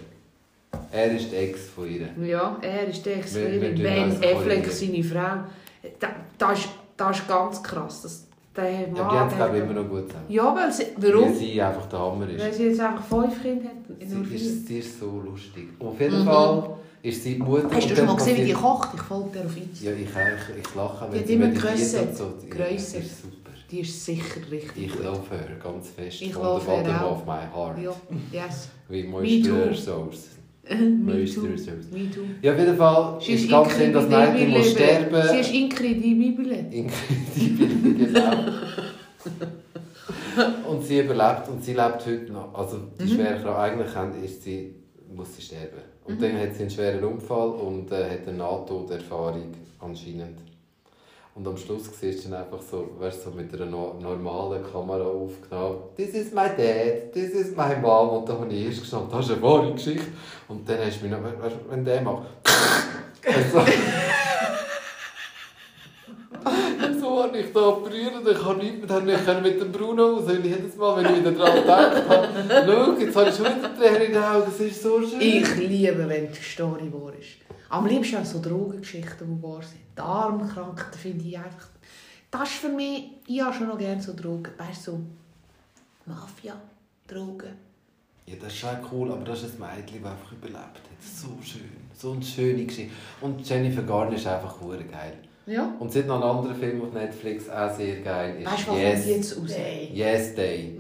Speaker 1: Er ist die Ex von ihr.
Speaker 2: Ja, er ist der Ex von
Speaker 1: tun
Speaker 2: Ben Affleck seine Frau. Da, da ist das ist ganz krass. Das, der
Speaker 1: Ja,
Speaker 2: Mann,
Speaker 1: die haben es,
Speaker 2: der-
Speaker 1: glaube ich, immer noch gut zusammen.
Speaker 2: Ja, weil sie...
Speaker 1: Weil
Speaker 2: Warum?
Speaker 1: sie einfach der Hammer ist.
Speaker 2: Weil sie jetzt einfach fünf Kinder hat.
Speaker 1: Sie ist, sie ist so lustig. Auf jeden Fall ist sie die Mutter.
Speaker 2: Mhm. Hast du schon mal gesehen, wie die kocht? Ich folge dir auf Insta.
Speaker 1: Ja, ich, ich, ich lache,
Speaker 2: Die
Speaker 1: wenn
Speaker 2: hat
Speaker 1: sie
Speaker 2: immer
Speaker 1: meditiert und so. Die-. Das ist super.
Speaker 2: Die ist sicher richtig
Speaker 1: Ich laufe her ganz fest.
Speaker 2: Ich
Speaker 1: der
Speaker 2: her
Speaker 1: Bottom of my heart.
Speaker 2: Ja, yes.
Speaker 1: Wie Moisture. Sauce.
Speaker 2: Me too. Me too.
Speaker 1: Ja, auf jeden Fall
Speaker 2: Sie
Speaker 1: ist ganz schön, dass Mädchen muss sterben.
Speaker 2: Sie ist inkredibile.
Speaker 1: Inkredibel, genau. und sie überlebt und sie lebt heute noch. Also die
Speaker 2: Mhm.
Speaker 1: schwere Frau eigentlich haben, ist sie, muss sie sterben. Und
Speaker 2: Mhm.
Speaker 1: dann hat sie einen schweren Unfall und äh, hat eine Nahtoderfahrung anscheinend. Und am Schluss siehst du dann einfach so, weißt, so mit einer no normalen Kamera aufgenommen. This is my dad, this is my mom. Und dann habe ich erst gestanden, das ist eine wahre Geschichte. Und dann hast du mich noch, weißt, wenn der macht. also, so habe ich da und ich kann nichts mehr, ich kann mit dem Bruno raus. Und jedes Mal, wenn ich wieder dran gedacht habe, schau, jetzt habe ich schon wieder Tränen in den Augen, es ist so schön.
Speaker 2: Ich liebe, wenn die Story wahr ist. Am liebsten auch so Drogengeschichten, die wahr sind. Die Armkrankheiten finde ich einfach... Das ist für mich... Ich habe schon noch gerne so Drogen. Weißt du, so... Mafia, Drogen.
Speaker 1: Ja, das ist schon cool, aber das ist ein Mädchen, das einfach überlebt hat. So schön, so eine schöne Geschichte. Und Jennifer Garner ist einfach geil.
Speaker 2: Ja.
Speaker 1: Und es hat noch einen anderen Film auf Netflix, auch sehr geil. Ist
Speaker 2: Weißt du, was
Speaker 1: yes,
Speaker 2: jetzt raus?
Speaker 1: Yes Day.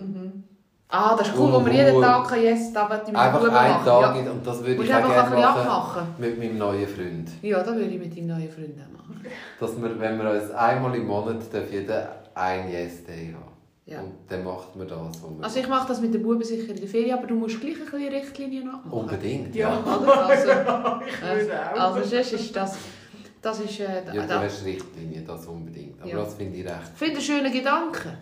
Speaker 2: Ah, das ist cool, wo man jeden Tag kann, yes, da will ich
Speaker 1: Einfach einen
Speaker 2: machen.
Speaker 1: Tag
Speaker 2: ja.
Speaker 1: und das würde
Speaker 2: Musst
Speaker 1: ich auch
Speaker 2: einfach
Speaker 1: gerne machen
Speaker 2: abmachen.
Speaker 1: mit meinem neuen Freund.
Speaker 2: Ja, das würde ich mit deinem neuen Freund auch machen.
Speaker 1: Dass wir, wenn wir uns einmal im Monat darf jeder ein Yes Day haben.
Speaker 2: Ja.
Speaker 1: Und dann macht man das.
Speaker 2: Also ich mache das mit den Buben sicher in der Ferien, aber du musst gleich ein bisschen Richtlinien nachmachen.
Speaker 1: Unbedingt,
Speaker 3: Ja.
Speaker 1: ja.
Speaker 2: Oder? Also,
Speaker 3: Ich
Speaker 2: also,
Speaker 3: würde auch.
Speaker 2: also sonst ist das... Das ist... Äh,
Speaker 1: Ja, du
Speaker 2: da,
Speaker 1: hast Richtlinien, das unbedingt. Aber
Speaker 2: Ja.
Speaker 1: das finde ich recht.
Speaker 2: Ich finde einen schönen Gedanken.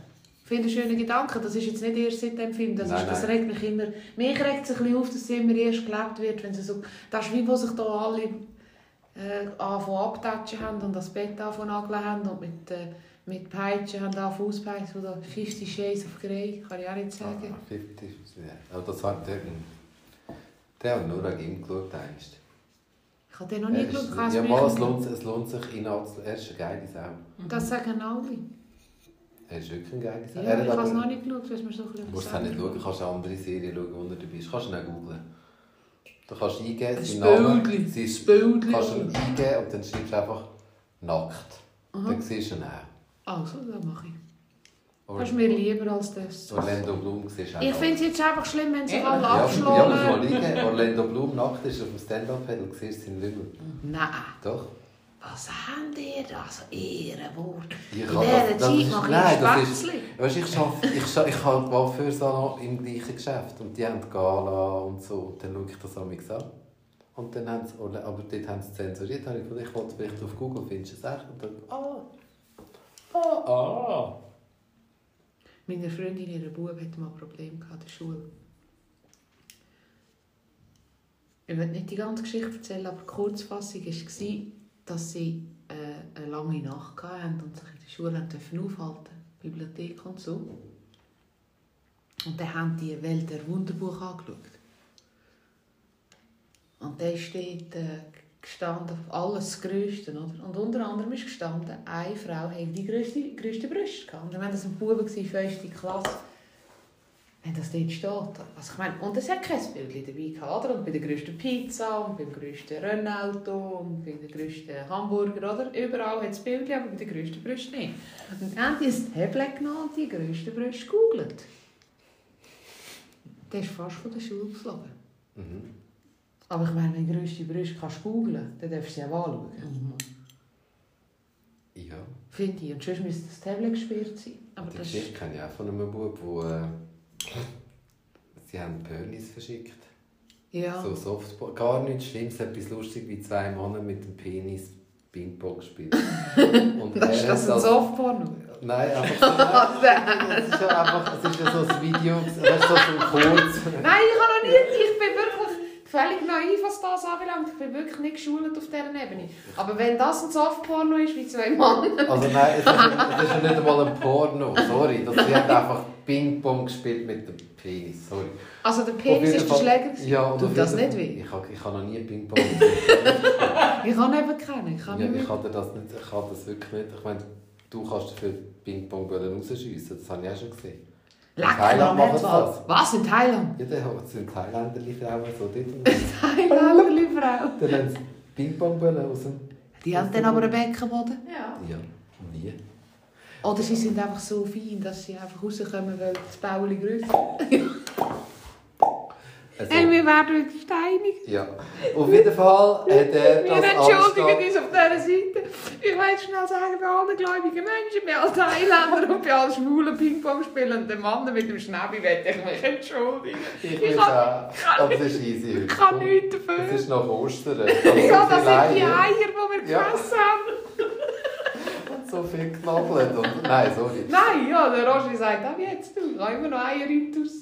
Speaker 2: Finde einen schönen Gedanken. Das ist jetzt nicht erst seit dem Film. Das,
Speaker 1: Nein,
Speaker 2: ist, das
Speaker 1: nein.
Speaker 2: regt mich immer... Mich regt es ein bisschen auf, dass es immer erst gelebt wird, wenn sie so... Das ist wie, wo sich da alle äh, anfangen abtatschen haben und das Bett anfangen nageln haben und mit, äh, mit Peitschen haben anfangen auspeitschen oder 50 Shades of Grey, kann ich auch nicht sagen.
Speaker 1: Ah, 50, ja. Aber das hat der, der hat nur an ihm geschaut. einst.
Speaker 2: Ich habe den noch nie geschaut.
Speaker 1: Ja, mal, es lohnt, es lohnt sich, ihn anzuschauen. Er ist eine geile Sau.
Speaker 2: Das sagen alle.
Speaker 1: Er ist wirklich eine geile Sau.
Speaker 2: Ja, ich habe es noch nicht geschaut, weil es mir so bisschen
Speaker 1: Du musst es auch nicht schauen, du kannst eine andere Serie schauen, wo er dabei ist. Kannst du ihn auch googlen. Du kannst eingeben,
Speaker 2: Ein
Speaker 1: seinen Namen, sein
Speaker 2: Ein Bildchen.
Speaker 1: kannst du ihn eingeben und dann schreibst du einfach «nackt». Dann siehst du ihn auch.
Speaker 2: Also, das mache ich. Das ist mir lieber als das.
Speaker 1: Orlando Bloom siehst du auch
Speaker 2: Ich finde es jetzt einfach schlimm, wenn sie
Speaker 3: Ja.
Speaker 2: alle
Speaker 1: Ja, ja, musst du mal
Speaker 2: abschlagen.
Speaker 1: eingeben. Orlando Bloom nackt ist auf dem Stand-Up-Pedal, du siehst seinen Lümmel.
Speaker 2: Nein.
Speaker 1: Doch.
Speaker 2: Was haben ihr da? Also Ehrenwort.
Speaker 1: Ich
Speaker 2: In dieser Zeit mache
Speaker 1: nein,
Speaker 2: ich
Speaker 1: ist-
Speaker 2: Spätzle.
Speaker 1: Weißt, ich schaffe, ich, ich habe die Waffensalon im gleichen Geschäft und die haben Gala und so. Und dann schaue ich das amigs an. Und dann haben sie, aber dort haben sie zensuriert. Dann habe ich gedacht, ich wollte vielleicht auf Google, findest du es echt? Und dann, ah, ah, ah.
Speaker 2: Meine Freundin, ihre Bub, hatte mal Probleme gehabt in der Schule. Ich will nicht die ganze Geschichte erzählen, aber die Kurzfassung war, dass sie äh, eine lange Nacht hatten und sich in der Schule aufhalten Bibliothek und so. Und dann haben die Welt der Wunderbuch angeschaut. Und da steht äh, gestanden, alles Größte. Oder? Und unter anderem ist gestanden, eine Frau hat die grösste, grösste Brüste gehabt. Und wenn das ein Bube war, fünfte Klasse, wenn das dort steht. Also ich meine, und es hat kein Bild dabei gehabt, oder? Und bei der grössten Pizza und beim grössten Rennauto und bei der grössten Hamburger, oder? Überall hat es Bild, aber bei der grössten Brüste nicht. Und dann haben die ein Tablet genommen und die grösste Brüste gegoogelt. Der ist fast von der Schule geflogen.
Speaker 1: Mhm.
Speaker 2: Aber ich meine, wenn du grösste Brüste kannst googlen, dann darfst du sie auch anschauen.
Speaker 1: Ja.
Speaker 2: Finde ich. Und sonst müsste das Tablet gesperrt sein. Aber
Speaker 1: Die
Speaker 2: das ist...
Speaker 1: Geschichte kenne ich auch von einem Bub, wo äh, sie haben Pönis verschickt.
Speaker 2: Ja.
Speaker 1: So Softball. Gar nichts Schlimmes, etwas lustig wie zwei Männer mit dem Penis Ping-Pong gespielt. Und
Speaker 2: Das ist das ein
Speaker 1: das-
Speaker 2: Softporno?
Speaker 1: Nein, einfach so. Es ist ja einfach, es ist ja so ein Video, weißt du, so ein kurz.
Speaker 2: Nein, ich habe noch nie... Ich bin wirklich völlig naiv, was das anbelangt. Ich bin wirklich nicht geschult auf dieser Ebene. Aber wenn das ein Softporno ist, wie zwei Männer...
Speaker 1: Also nein, es ist, es ist ja nicht einmal ein Porno, sorry. Das, hat einfach Ping-Pong gespielt mit dem Penis, sorry.
Speaker 2: Also der Penis ist der Schläger.
Speaker 1: Ja, und
Speaker 2: Tut das nicht weh?
Speaker 1: Ich habe ich habe noch nie Ping-Pong gespielt.
Speaker 2: Ich kann eben kennen. Ich kann
Speaker 1: Ja,
Speaker 2: nicht
Speaker 1: ich hatte das nicht, ich hatte das wirklich nicht. Ich meine, du kannst dafür Ping-Pong-Böllen rausschiessen. Das habe ich auch schon gesehen.
Speaker 2: Lecker,
Speaker 1: Thailand machen sie das.
Speaker 2: Was, in Thailand?
Speaker 1: Ja, dann sind Thailänderli-Frauen so dort.
Speaker 2: Thailänderli Frau.
Speaker 1: dann haben sie Ping-Pong-Böllen aus dem...
Speaker 2: Die haben dann aber einen Beckenboden.
Speaker 3: Ja.
Speaker 1: Ja, wie?
Speaker 2: Oder sie sind einfach so fein, dass sie einfach rauskommen, weil das Bauli grösser
Speaker 1: Also,
Speaker 2: Hey, wir werden wieder steinig.
Speaker 1: ja. Auf jeden Fall hat er
Speaker 2: Wir
Speaker 1: das
Speaker 2: entschuldigen
Speaker 1: anstatt...
Speaker 2: uns auf dieser Seite. Ich möchte schnell sagen, bei allen gläubigen Menschen, bei allen Thailändern und bei allen schwulen Ping-Pong spielenden Mannen mit dem Schnäbi, möchte ich mich entschuldigen.
Speaker 1: Ich
Speaker 2: Ich
Speaker 1: will
Speaker 2: kann-
Speaker 1: auch. Aber es ist easy.
Speaker 2: Ich kann nichts dafür.
Speaker 1: Es ist noch Ostern.
Speaker 2: Ja, das
Speaker 1: so
Speaker 2: sind die Eier, die wir
Speaker 1: Ja.
Speaker 2: gefressen haben.
Speaker 1: So viel geknabbelt. Und, nein, sorry.
Speaker 2: Nein, ja, der Roger sagt, auch jetzt, du, ich habe immer noch Eier aus.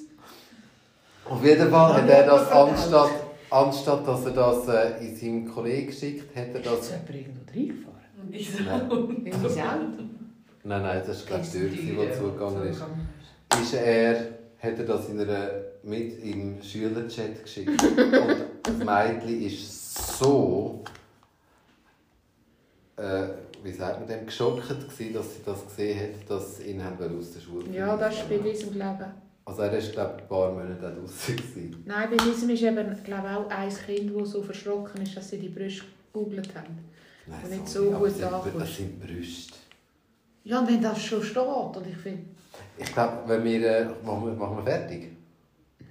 Speaker 1: Auf jeden Fall hat er das anstatt, anstatt dass er das äh, in seinem Kollegen schickt, hat er
Speaker 2: Ist
Speaker 1: das...
Speaker 2: jemand irgendwo reingefahren?
Speaker 3: Und ich so.
Speaker 1: Nein. Nein, nein, das war glaube ich die Tür, die zugegangen ist. Ist er, hat er das in einer, mit im Schülerchat geschickt. Und das Mädchen ist so... Äh, wie sagt man dem, geschockt gewesen, dass sie das gesehen hat, dass sie ihn haben aus der Schule
Speaker 2: Ja, das ist bei diesem, ich.
Speaker 1: Also er ist glaube ich ein paar Monate gewesen.
Speaker 2: Nein, bei diesem ist eben, glaube ich, auch ein Kind, das so verschrocken ist, dass sie die Brüste gegoogelt haben.
Speaker 1: Nein,
Speaker 2: Und nicht so
Speaker 1: aber
Speaker 2: gut ankommst.
Speaker 1: Das sind Brüste.
Speaker 2: Ja, und wenn das schon steht, und ich finde,
Speaker 1: Ich glaube, wenn wir, äh, machen wir... Machen wir fertig?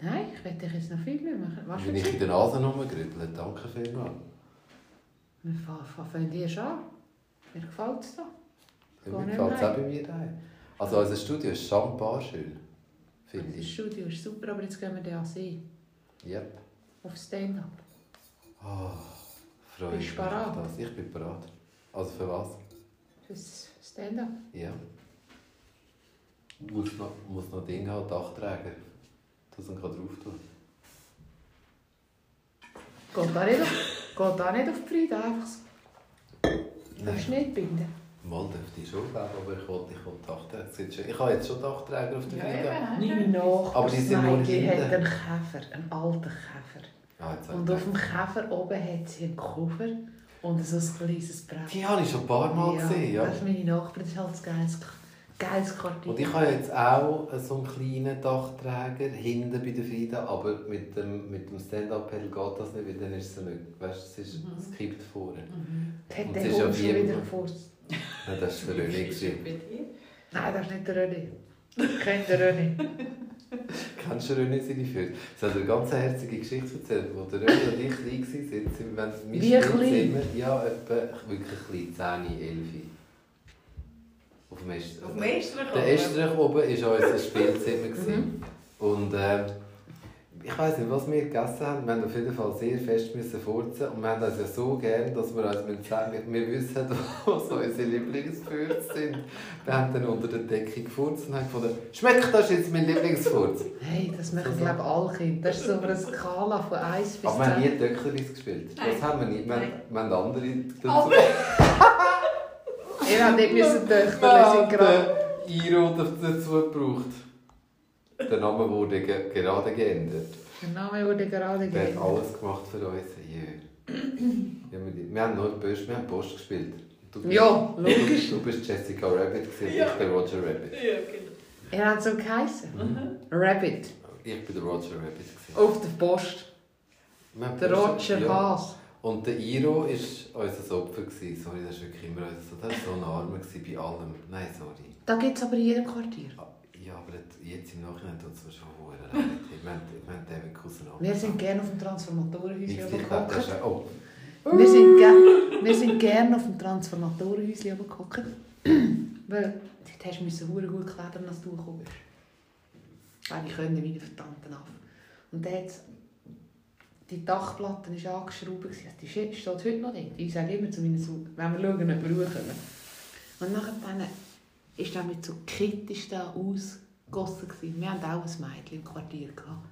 Speaker 2: nein, ich werde dich jetzt noch viel mehr machen. Was für
Speaker 1: ich in der Nase rumgerüttelt danke vielmals.
Speaker 2: Wir fa- fa- fangen schon an. Mir gefällt es da.
Speaker 1: Ja, Mir gefällt es auch bei mir daheim. Also unser Studio ist schambar schön, finde
Speaker 2: Das
Speaker 1: ich.
Speaker 2: Studio ist super, aber jetzt gehen wir dann sehen.
Speaker 1: Yep.
Speaker 2: Auf Stand-up.
Speaker 1: Oh, freue
Speaker 2: Bist
Speaker 1: mich auf das. Ich bin bereit. Also für was?
Speaker 2: Fürs Stand-up.
Speaker 1: Ja. Muss noch, muss noch Ding haben, Dachträger. Dass man drauf tun
Speaker 2: Geht da nicht auf, geht nicht auf die Friede, einfach so. Darfst du nicht binden?
Speaker 1: Mal dürfte ich schon, glaube ich, aber ich wollte, ich wollte Dachträger. Ich habe jetzt schon Dachträger auf der
Speaker 3: Ja,
Speaker 1: Fliege.
Speaker 3: eben.
Speaker 2: Meine Nachbar,
Speaker 1: Aber die sind nur
Speaker 2: hat einen Käfer, einen alten Käfer.
Speaker 1: Ah,
Speaker 2: Und auf dem. Käfer oben hat sie einen Koffer und so ein kleines Brett.
Speaker 1: Die habe ich schon ein paar Mal gesehen, ja.
Speaker 2: Das ist meine Nachbarin, das ist halt ein geiles, geiles Quartier.
Speaker 1: Und ich habe jetzt auch so einen kleinen Dachträger hinten bei der Frieda, aber mit dem, mit dem Stand-Up-Pedal geht das nicht, weil dann ist es nicht. Weißt du, es, ist, es kippt vorne.
Speaker 2: hat
Speaker 1: und es ist ja wie
Speaker 2: wieder gefurzt.
Speaker 1: Ja, das war der René. gewesen.
Speaker 2: Nein, das ist nicht der René. Ich kenne den René.
Speaker 1: Kennst du René seine Füße? Es hat eine ganz herzige Geschichte erzählt, wo der René und ich klein waren, sind wir mein
Speaker 2: Wie klein?
Speaker 1: Spielzimmer, ja, etwa wirklich klein, 10, 11. Auf dem Est-
Speaker 3: Auf dem Estrich.
Speaker 1: Der Estrich oben war unser Spielzimmer.
Speaker 2: Mhm.
Speaker 1: Und äh, ich weiß nicht, was wir gegessen haben. Wir haben auf jeden Fall sehr fest müssen furzen. Und wir haben das ja so gern, dass wir uns sagen wir wissen, was unsere Lieblingsfurz sind. Wir haben dann unter der Decke gefurzt und haben gefunden, schmeckt das jetzt mein Lieblingsfurz?
Speaker 2: Hey, das machen, glaube ich, alle Kinder. Das ist so eine Skala von 1 bis
Speaker 1: Aber wir haben
Speaker 2: 10.
Speaker 1: nie Töckleris gespielt. Das
Speaker 3: Nein.
Speaker 1: haben wir nicht. Wir, wir haben andere dazu.
Speaker 2: Ihr habt nicht müssen Töchter,
Speaker 1: Wir
Speaker 2: sind
Speaker 1: haben
Speaker 2: gerade...
Speaker 1: Iro dazu gebraucht. Der Name wurde ge gerade geändert.
Speaker 2: Der Name wurde gerade
Speaker 1: Der hat alles gemacht für uns. Yeah. ja, wir, haben nur Post, wir haben Post gespielt. Du bist,
Speaker 2: Ja, logisch.
Speaker 1: Du, du bist Jessica Rabbit gewesen,
Speaker 3: Ja.
Speaker 1: ich der Roger Rabbit.
Speaker 3: Ja, genau.
Speaker 2: Er hat so geheißen. Rabbit.
Speaker 1: Ich bin der Roger Rabbit. Gewesen.
Speaker 2: Auf der Post. Der Roger
Speaker 1: ja.
Speaker 2: Haas.
Speaker 1: Und der Iro war unser Opfer. Gewesen. Sorry, das war wirklich immer unser Das war so ein Armer bei allem. Nein, sorry.
Speaker 2: Da gibt es aber in jedem Quartier.
Speaker 1: Ah, Ja, aber jetzt im Nachhinein tut es mir schon verdammt leid. Wir haben den mit Cousin
Speaker 2: Wir sind gerne auf dem Transformatorenhäuschen
Speaker 1: Ich auch... Oh,
Speaker 2: Wir sind, ge wir sind gerne auf dem Transformatorenhäuschen rumgehockt. Weil dort hast du müssen verdammt gut klettern, als du gekommen bist. Weil ich können wie ein verdammter Affe. Und hat's- die Dachplatte war angeschraubt. Die steht heute noch dort. Ich sage immer zu meinen Sohn, wenn wir schauen, ob wir rauskommen. Und nachher dann ist er mit so kritisch da ausgegossen. gewesen. Wir hatten auch ein Mädchen im Quartier. Gehabt.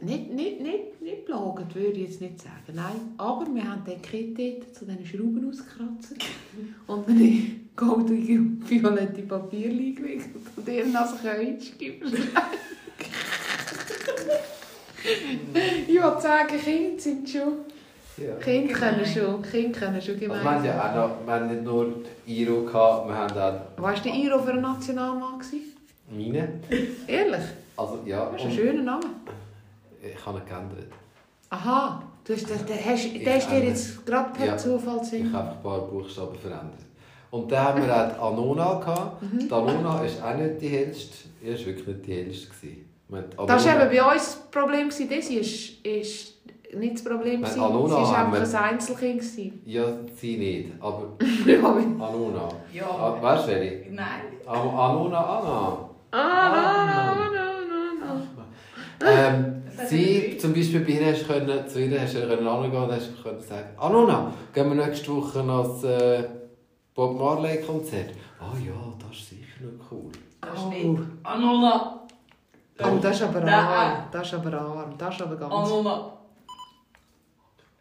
Speaker 2: Nicht, nicht, nicht, nicht belagert, würde ich jetzt nicht sagen. Nein, aber wir haben den dort zu diesen Schrauben ausgekratzt und eine goldige, violette Papierchen gewickelt und ihr als Keutschki Ich sagen, Kinder sind schon
Speaker 1: Ja.
Speaker 2: Kinder können schon, Kinder können schon
Speaker 1: Also wir haben
Speaker 2: gemein
Speaker 1: ja auch noch, wir haben nicht nur Iro gehabt, wir haben auch
Speaker 2: Was war der Iro für ein Nationalmann? gewesen?
Speaker 1: meine.
Speaker 2: Ehrlich?
Speaker 1: Also ja,
Speaker 2: Das ist ein schöner Name.
Speaker 1: ich habe ihn geändert.
Speaker 2: Aha, du hast, der, der, hast,
Speaker 1: Ich
Speaker 2: der ist dir jetzt gerade per
Speaker 1: Ja.
Speaker 2: Zufall
Speaker 1: Ich
Speaker 2: gesehen.
Speaker 1: habe ein paar Buchstaben verändert. Und dann haben wir auch die Anona gehabt.
Speaker 2: Mhm.
Speaker 1: Die Anona war auch nicht die hellste. Es war wirklich nicht die hellste. gewesen.
Speaker 2: Das war eben bei uns das Problem. gewesen. Das ist, ist nicht das Problem. Sie war einfach
Speaker 1: wir-
Speaker 2: ein Einzelkind. gewesen.
Speaker 1: Ja, sie nicht. Aber
Speaker 2: ja,
Speaker 1: Anona.
Speaker 3: Ja.
Speaker 1: Ah, weißt du?
Speaker 3: Nein.
Speaker 1: An- Anona Anna.
Speaker 2: Ah, no, no, no, no.
Speaker 1: Ähm, sie, zum Beispiel bei ihr, können, zu ihr hast du können angehen und hast können sagen, Anona, gehen wir nächste Woche noch das äh, Bob Marley Konzert. Ah ja, das ist sicher noch cool.
Speaker 3: Das ist
Speaker 2: Oh.
Speaker 3: nicht. Anona.
Speaker 2: Oh, das ist aber arm. Das ist aber arm. Das ist aber ganz...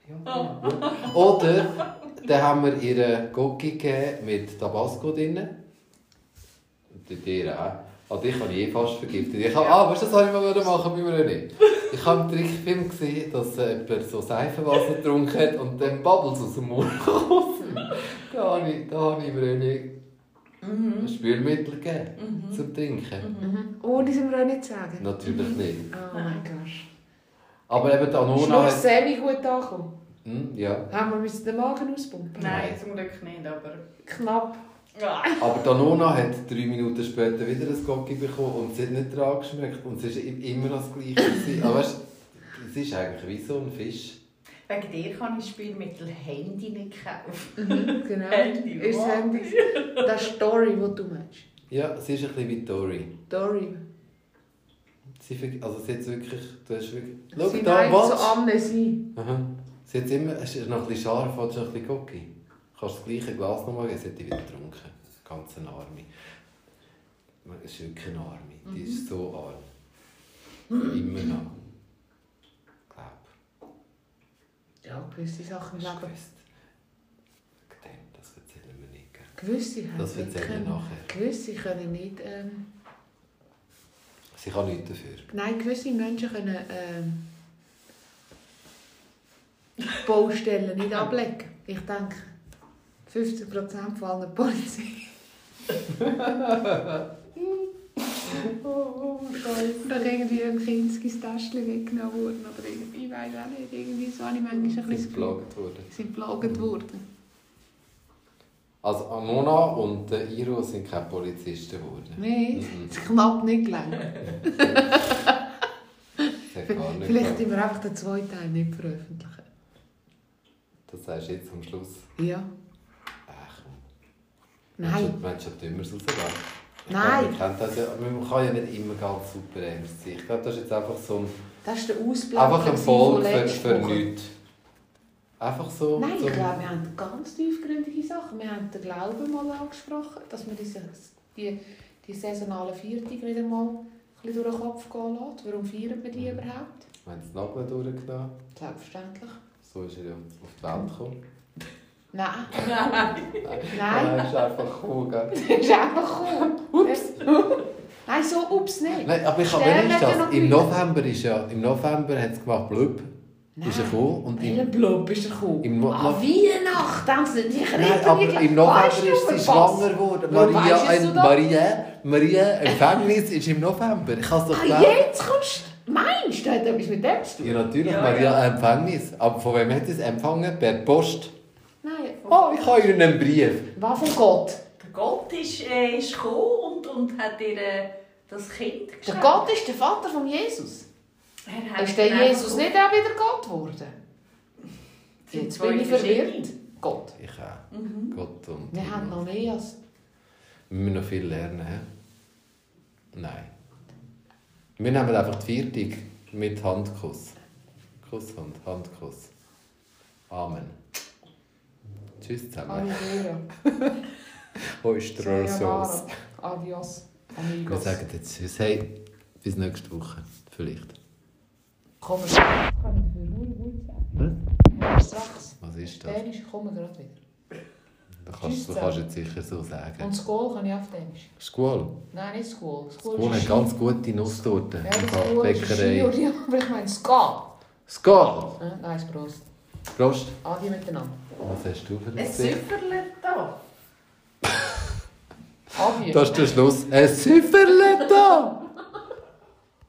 Speaker 1: Ja, gut. Oder dann haben wir ihr Gocki gegeben mit Tabasco drin. Und dir auch. Also ich habe je fast vergiftet. Ich habe, ah, weißt du, das habe ich mal machen bei mir nicht. Ich habe einen Trickfilm gesehen, dass jemand so Seifenwasser getrunken hat und dann Bubbles aus dem Mund kommen. da habe ich, da habe ich mir nicht ein Spülmittel gegeben zum Trinken.
Speaker 2: Mhm. Oh, die sind wir auch nicht sagen.
Speaker 1: Natürlich nicht.
Speaker 2: Oh mein Gott.
Speaker 1: Aber eben
Speaker 2: Ist
Speaker 1: Anona
Speaker 2: nur
Speaker 1: hat...
Speaker 2: semi gut angekommen.
Speaker 1: Hm, ja.
Speaker 2: Haben wir müssen den Magen auspumpen?
Speaker 3: Nein, zum Glück nicht, aber.
Speaker 2: Knapp.
Speaker 1: Aber Danona hat drei Minuten später wieder ein Gocki bekommen und sie hat nicht dran geschmeckt und es war immer noch das Gleiche. Aber weißt, du, es ist eigentlich wie so ein Fisch.
Speaker 3: Wegen dir kann ich Spielmittel Handy nicht kaufen.
Speaker 2: Mhm, genau.
Speaker 3: Handy,
Speaker 2: Ist. Handy. Das ist Story, die du meinst.
Speaker 1: Ja, sie ist ein bisschen wie Tori.
Speaker 2: Story.
Speaker 1: Sie, ver- also sie hat wirklich, du hast wirklich... Schau,
Speaker 2: Sie
Speaker 1: da,
Speaker 2: meint so
Speaker 1: was?
Speaker 2: Amnesie.
Speaker 1: Aha. Sie hat immer, es ist noch ein bisschen scharf, hat schon ein bisschen Gocki. Du kannst das gleiche Glas nochmal geben, sie hat die wieder getrunken. Ganz eine Arme. Es ist wirklich eine Arme. Die ist so arm. Immer noch.
Speaker 2: Ja, gewisse Sachen im Leben.
Speaker 1: Das erzählen wir nicht. gell?
Speaker 2: Gewisse haben
Speaker 1: Das erzählen wir
Speaker 2: können.
Speaker 1: nachher.
Speaker 2: Gewisse können nicht. Ähm,
Speaker 1: Sie kann nichts dafür.
Speaker 2: nein, gewisse Menschen können ähm, Baustellen nicht ablegen. Ich denke, 50% von allen Polizei.
Speaker 1: Oh,
Speaker 2: Oder irgendwie ein Kinskis Täschchen weggenommen worden. Oder irgendwie, ich weiß auch nicht. Irgendwie so habe ich manchmal ein
Speaker 1: Sie
Speaker 2: bisschen Gefühl,
Speaker 1: geplagt worden.
Speaker 2: sie sind geplagt worden.
Speaker 1: Also Anona und der Iro sind keine Polizisten geworden.
Speaker 2: Nein,
Speaker 1: Mhm.
Speaker 2: es hat knapp nicht gelangt.
Speaker 1: Hat
Speaker 2: Vielleicht tun wir einfach den zweiten Teil nicht veröffentlichen.
Speaker 1: Das sagst du jetzt am Schluss.
Speaker 2: Ja.
Speaker 1: Ach.
Speaker 2: Nein.
Speaker 1: Menschen dümmer rausgehen. Ich
Speaker 2: Nein.
Speaker 1: Glaube, man, kann ja nicht immer ganz super ernst sein. Ich glaube, das ist jetzt einfach so ein,
Speaker 2: Das ist der Ausblick
Speaker 1: einfach ein Folge für, für nichts. Einfach so.
Speaker 2: Nein,
Speaker 1: so
Speaker 2: ich glaube, wir haben ganz tiefgründige Sachen. Wir haben den Glauben mal angesprochen, dass man diese, die, die saisonalen Viertig wieder mal ein bisschen durch den Kopf gehen lässt. Warum feiern wir die überhaupt?
Speaker 1: Wir haben das Nagel durchgenommen.
Speaker 2: Selbstverständlich.
Speaker 1: So ist er ja auf die Welt gekommen.
Speaker 2: Nein.
Speaker 3: Nein.
Speaker 2: Nein.
Speaker 1: Das ist einfach cool, gell?
Speaker 2: Das ist einfach cool. Ups. Nein, so ups nicht.
Speaker 1: Nein, aber ich habe ist das? Im. November ist ja, im November hat es gemacht, blub, ist er gekommen. Und im,
Speaker 2: Blub ist er gekommen?
Speaker 1: Im Mo-
Speaker 2: ah, Weihnachten haben sie dich
Speaker 1: nein, aber im November ist sie schwanger geworden.
Speaker 2: Wo
Speaker 1: Maria, ein? Maria, Maria, Empfängnis ist im November. Ich kann es doch
Speaker 2: Ah, jetzt kommst du... Meinst du, hat etwas mit dem zu tun?
Speaker 1: Ja, natürlich,
Speaker 3: Ja,
Speaker 1: Maria Empfängnis. Aber von wem hat es empfangen? Per Post.
Speaker 2: Nein, von...
Speaker 1: Oh, ich habe Ihnen einen Brief.
Speaker 2: Was von Gott?
Speaker 3: Der Gott ist, äh, ist gekommen und, und hat ihr äh, das Kind
Speaker 2: Der
Speaker 3: geschenkt.
Speaker 2: Gott ist der Vater von Jesus.
Speaker 3: Er hat
Speaker 2: Ist der Jesus nicht auch wieder Gott geworden? Jetzt bin ich verwirrt. Gott.
Speaker 1: Ich auch.
Speaker 3: Mhm.
Speaker 1: Gott und
Speaker 2: Wir haben noch mehr als...
Speaker 1: Wir müssen noch viel lernen. He? Nein. Wir nehmen einfach die Viertig mit Handkuss. Kusshand, Handkuss. Amen. Tschüss zusammen.
Speaker 2: Sayonara. Adios.
Speaker 1: Wir
Speaker 2: Amigos.
Speaker 1: sagen jetzt Tschüss. Hey, bis nächste Woche. Vielleicht.
Speaker 2: Wir. Kann ich dafür nur gut sagen? Sechs.
Speaker 1: Was ist das?
Speaker 2: Dänisch, kommen wir gerade wieder.
Speaker 1: Du kannst, du kannst jetzt sicher so sagen.
Speaker 2: Und School kann ich auf Dänisch.
Speaker 1: Squall.
Speaker 2: Nein, nicht School. School
Speaker 1: hat ganz gute Nusstorten.
Speaker 2: Ja, School ist
Speaker 1: Bäckerei.
Speaker 2: Aber ich meine.
Speaker 1: Squall!
Speaker 2: Äh, Nein, Prost.
Speaker 1: Prost.
Speaker 2: Adi miteinander.
Speaker 1: Was hast du für ein?
Speaker 3: Süfferle da.
Speaker 1: Das ist der Schluss. Ein Süfferle da!